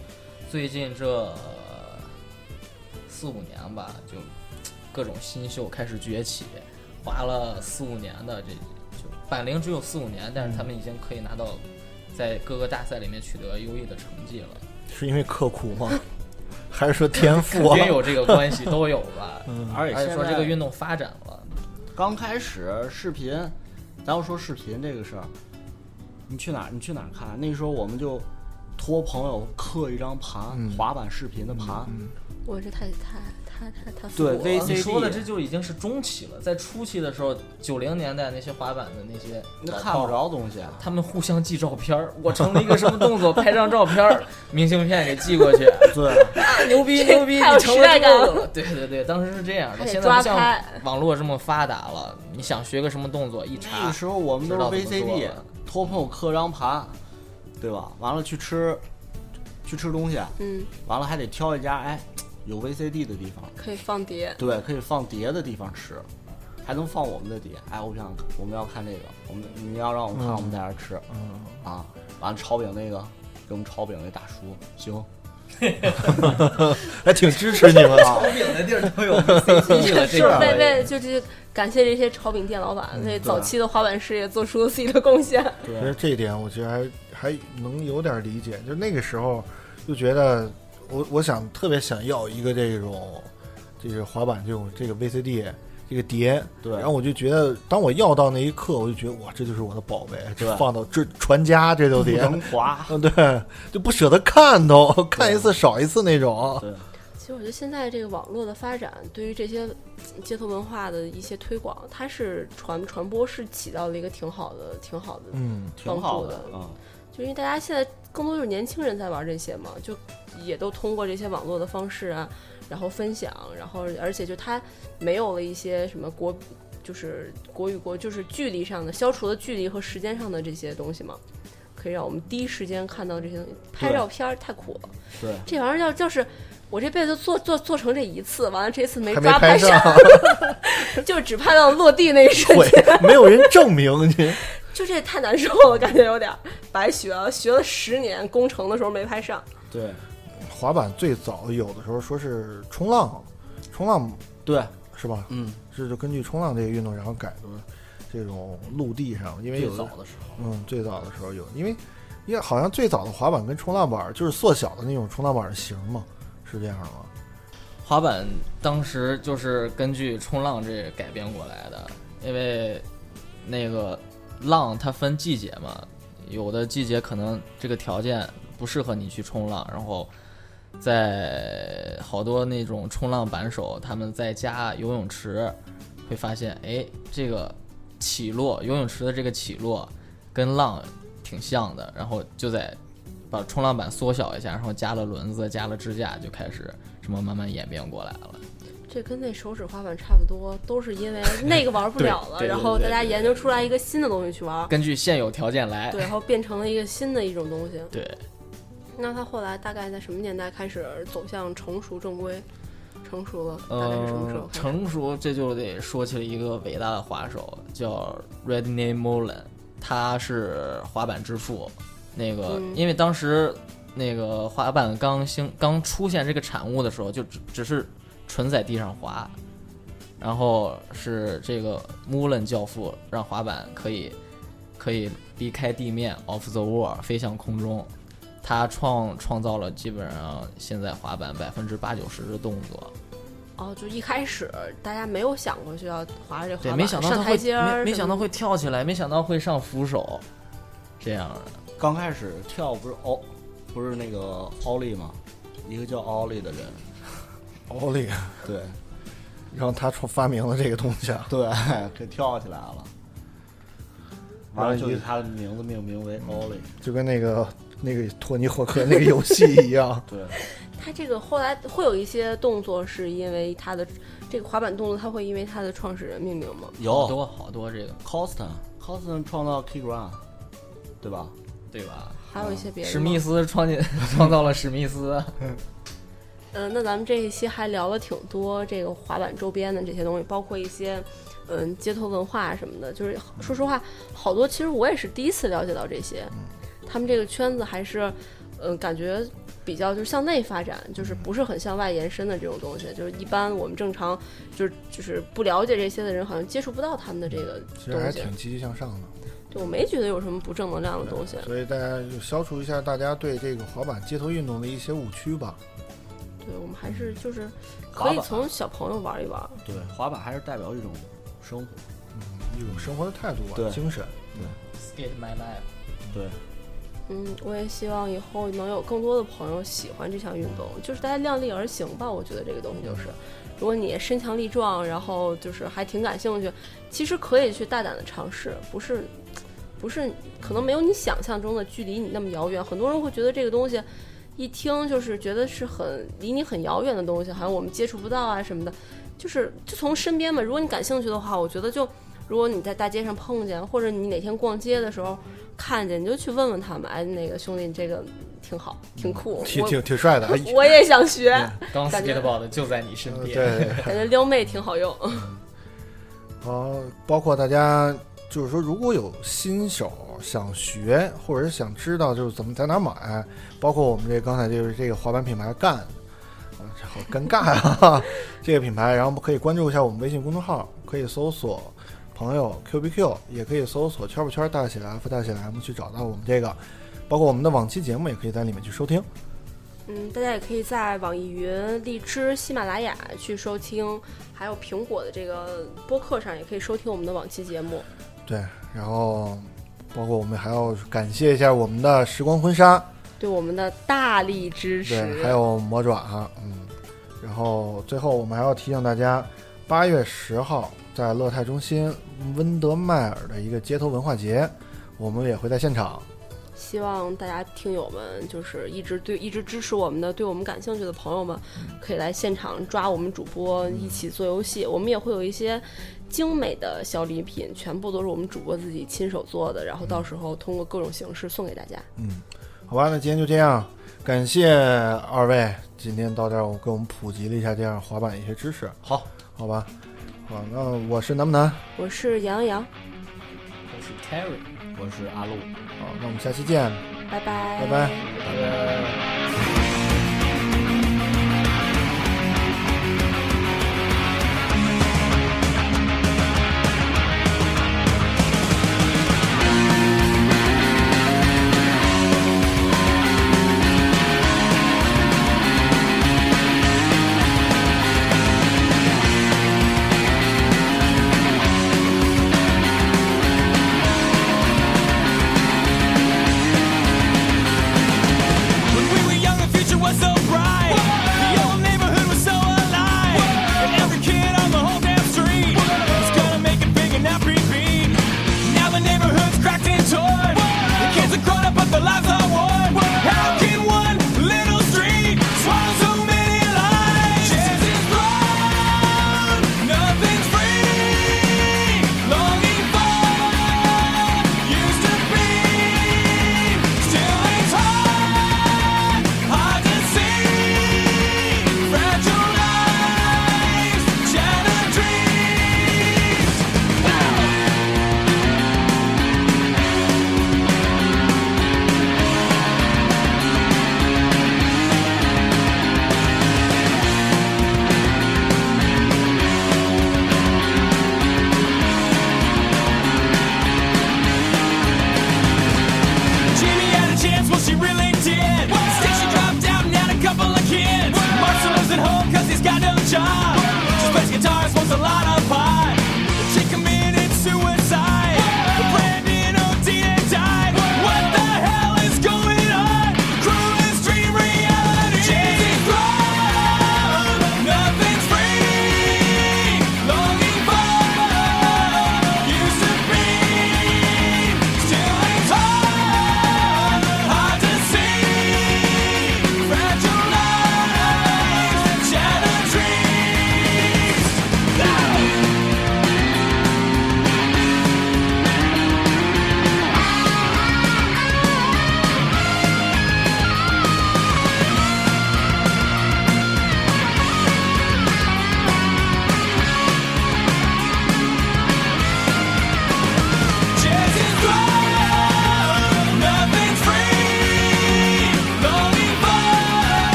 最近这四五年吧，就各种新秀开始崛起，滑了四五年的这就板龄只有四五年，但是他们已经可以拿到在各个大赛里面取得优异的成绩了。是因为刻苦吗？[LAUGHS] 还是说天赋啊肯？定有这个关系，都有吧。[LAUGHS] 而且而且说这个运动发展了，刚开始视频，咱要说视频这个事儿，你去哪儿？你去哪儿看？那时候我们就托朋友刻一张盘，嗯滑板视频的盘，我这太太他他他对复古了。VC 你说的这就已经是中期了，在初期的时候，九零年代那些滑板的那些那看不着东西啊。他们互相寄照片儿，我成了一个什么动作，拍张照片儿，明信片给寄过去，[LAUGHS] 对，啊 [LAUGHS] 牛逼牛逼，你成了时代感了。这个。对对对，当时是这样的，现在不像网络这么发达了，你想学个什么动作一查那查个，时候我们都是 VCD 了。托朋友刻张盘，对吧？完了去吃，去吃东西，嗯，完了还得挑一家哎有 VCD 的地方，可以放碟。对，可以放碟的地方吃，还能放我们的碟。哎，我想我们要看这个，我们你要让我们看，我们在这儿吃嗯，啊。完了炒饼那个给我们炒饼那大叔，行 [LAUGHS] 还挺支持你们啊。饼的地儿都有 CCD 了，这是个为为就是感谢这些炒饼店老板为早期的滑板事业做出了自己的贡献。其实这一点，我觉得还还能有点理解。就那个时候，就觉得我我想特别想要一个这种，就是滑板这种这个 VCD 这个碟。对然后我就觉得，当我要到那一刻，我就觉得哇，这就是我的宝贝，这对放到这传家这都碟。能滑。嗯，对，就不舍得看都，看一次少一次那种。对，其实我觉得现在这个网络的发展，对于这些街头文化的一些推广，它是传传播是起到了一个挺好的、挺好的嗯，挺好的嗯，就因为大家现在更多就是年轻人在玩这些嘛，就也都通过这些网络的方式啊，然后分享，然后而且就它没有了一些什么国，就是国与国就是距离上的消除了距离和时间上的这些东西嘛，可以让我们第一时间看到这些东西。拍照片儿太苦了，对，这玩意儿要就是。我这辈子做做做成这一次，完了这次没抓拍上，[LAUGHS] 就只拍到落地那一瞬间，没有人证明你。[LAUGHS] 就这太难受了，感觉有点儿白学了，学了十年，工程的时候没拍上。对，滑板最早有的时候说是冲浪，冲浪对，是吧？嗯，是就根据冲浪这个运动，然后改的这种陆地上，因为早的时候，嗯，最早的时候有，因为因为好像最早的滑板跟冲浪板就是缩小的那种冲浪板的型嘛，是这样吗？滑板当时就是根据冲浪这改编过来的，因为那个浪它分季节嘛，有的季节可能这个条件不适合你去冲浪，然后在好多那种冲浪板手他们在家游泳池会发现，哎，这个起落游泳池的这个起落跟浪挺像的，然后就在把冲浪板缩小一下，然后加了轮子，加了支架，就开始什么慢慢演变过来了。这跟那手指滑板差不多，都是因为 [LAUGHS] 那个玩不了了，然后大家研究出来一个新的东西去玩，根据现有条件来。对，然后变成了一个新的一种东西。对，[LAUGHS] 那它后来大概在什么年代开始走向成熟正规？成熟了，大概是什么时候嗯，成熟这就得说起了一个伟大的滑手，叫 Redney Mullen，他是滑板之父。那个，嗯因为当时那个滑板刚兴刚出现这个产物的时候，就只只是纯在地上滑，然后是这个 Mullen 教父让滑板可以可以离开地面 off the wall 飞向空中。他创创造了基本上现在滑板百分之八九十的动作，哦，就一开始大家没有想过需要滑着这滑对，板没想到上台阶，没没想到会跳起来，没想到会上扶手，这样的。刚开始跳不是奥，不是那个奥利吗？一个叫奥利的人，奥利，对然后他创发明了这个东西啊，对，[LAUGHS] 给跳起来了。完了然后就以他的名字命名为奥利。就跟那个那个托尼霍克那个游戏一样。[LAUGHS] 对，他这个后来会有一些动作是因为他的这个滑板动作，他会因为他的创始人命名吗？好有多好多这个，Coston，Coston 创造 Kick Run，对吧？对吧？还有一些别的。史密斯创建创造了史密斯，嗯，[LAUGHS] 那咱们这一期还聊了挺多这个滑板周边的这些东西，包括一些嗯街头文化什么的。就是说实话，好多其实我也是第一次了解到这些。他们这个圈子还是嗯感觉比较就是向内发展，就是不是很向外延伸的这种东西。就是一般我们正常就是就是不了解这些的人，好像接触不到他们的这个其实还。挺积极向上的，[LAUGHS] 对我没觉得有什么不正能量的东西。所以大家就消除一下大家对这个滑板街头运动的一些误区吧。对我们还是就是可以从小朋友玩一玩。对，滑板还是代表一种生活。嗯一种生活的态度吧，对精神。对 Skate My Life。对，嗯，我也希望以后能有更多的朋友喜欢这项运动，就是大家量力而行吧。我觉得这个东西就是，如果你身强力壮，然后就是还挺感兴趣，其实可以去大胆的尝试，不是不是可能没有你想象中的距离你那么遥远。很多人会觉得这个东西一听就是觉得是很离你很遥远的东西，好像我们接触不到啊什么的。就是就从身边嘛，如果你感兴趣的话，我觉得就如果你在大街上碰见，或者你哪天逛街的时候看见，你就去问问他们，哎，那个兄弟，你这个挺好，挺酷，我挺挺挺帅的，哎我也想学，刚感觉 skateboard 就在你身边。对。[LAUGHS] 感觉撩妹挺好用。好，包括大家就是说，如果有新手想学，或者是想知道就是怎么在哪儿买，包括我们这刚才就是这个滑板品牌干，啊，这好尴尬啊，[LAUGHS] 这个品牌，然后可以关注一下我们微信公众号，可以搜索朋友 Q B Q，也可以搜索圈不圈大写的 F 大写的 M 去找到我们这个，包括我们的往期节目也可以在里面去收听。嗯，大家也可以在网易云、荔枝、喜马拉雅去收听，还有苹果的这个播客上也可以收听我们的往期节目。对，然后包括我们还要感谢一下我们的时光婚纱。对我们的大力支持，对，还有魔爪哈，嗯，然后最后我们还要提醒大家，八月十号在乐泰中心温德迈尔的一个街头文化节，我们也会在现场。希望大家听友们就是一直对一直支持我们的，对我们感兴趣的朋友们，可以来现场抓我们主播一起做游戏。我们也会有一些精美的小礼品，全部都是我们主播自己亲手做的，然后到时候通过各种形式送给大家。嗯，好吧，那今天就这样，感谢二位今天到这儿，我给我们普及了一下这样滑板一些知识。好，好吧，好，那我是南不南？我是杨洋洋，我是 Terry，我是阿路。好，那我们下期见，拜拜，拜拜。拜拜。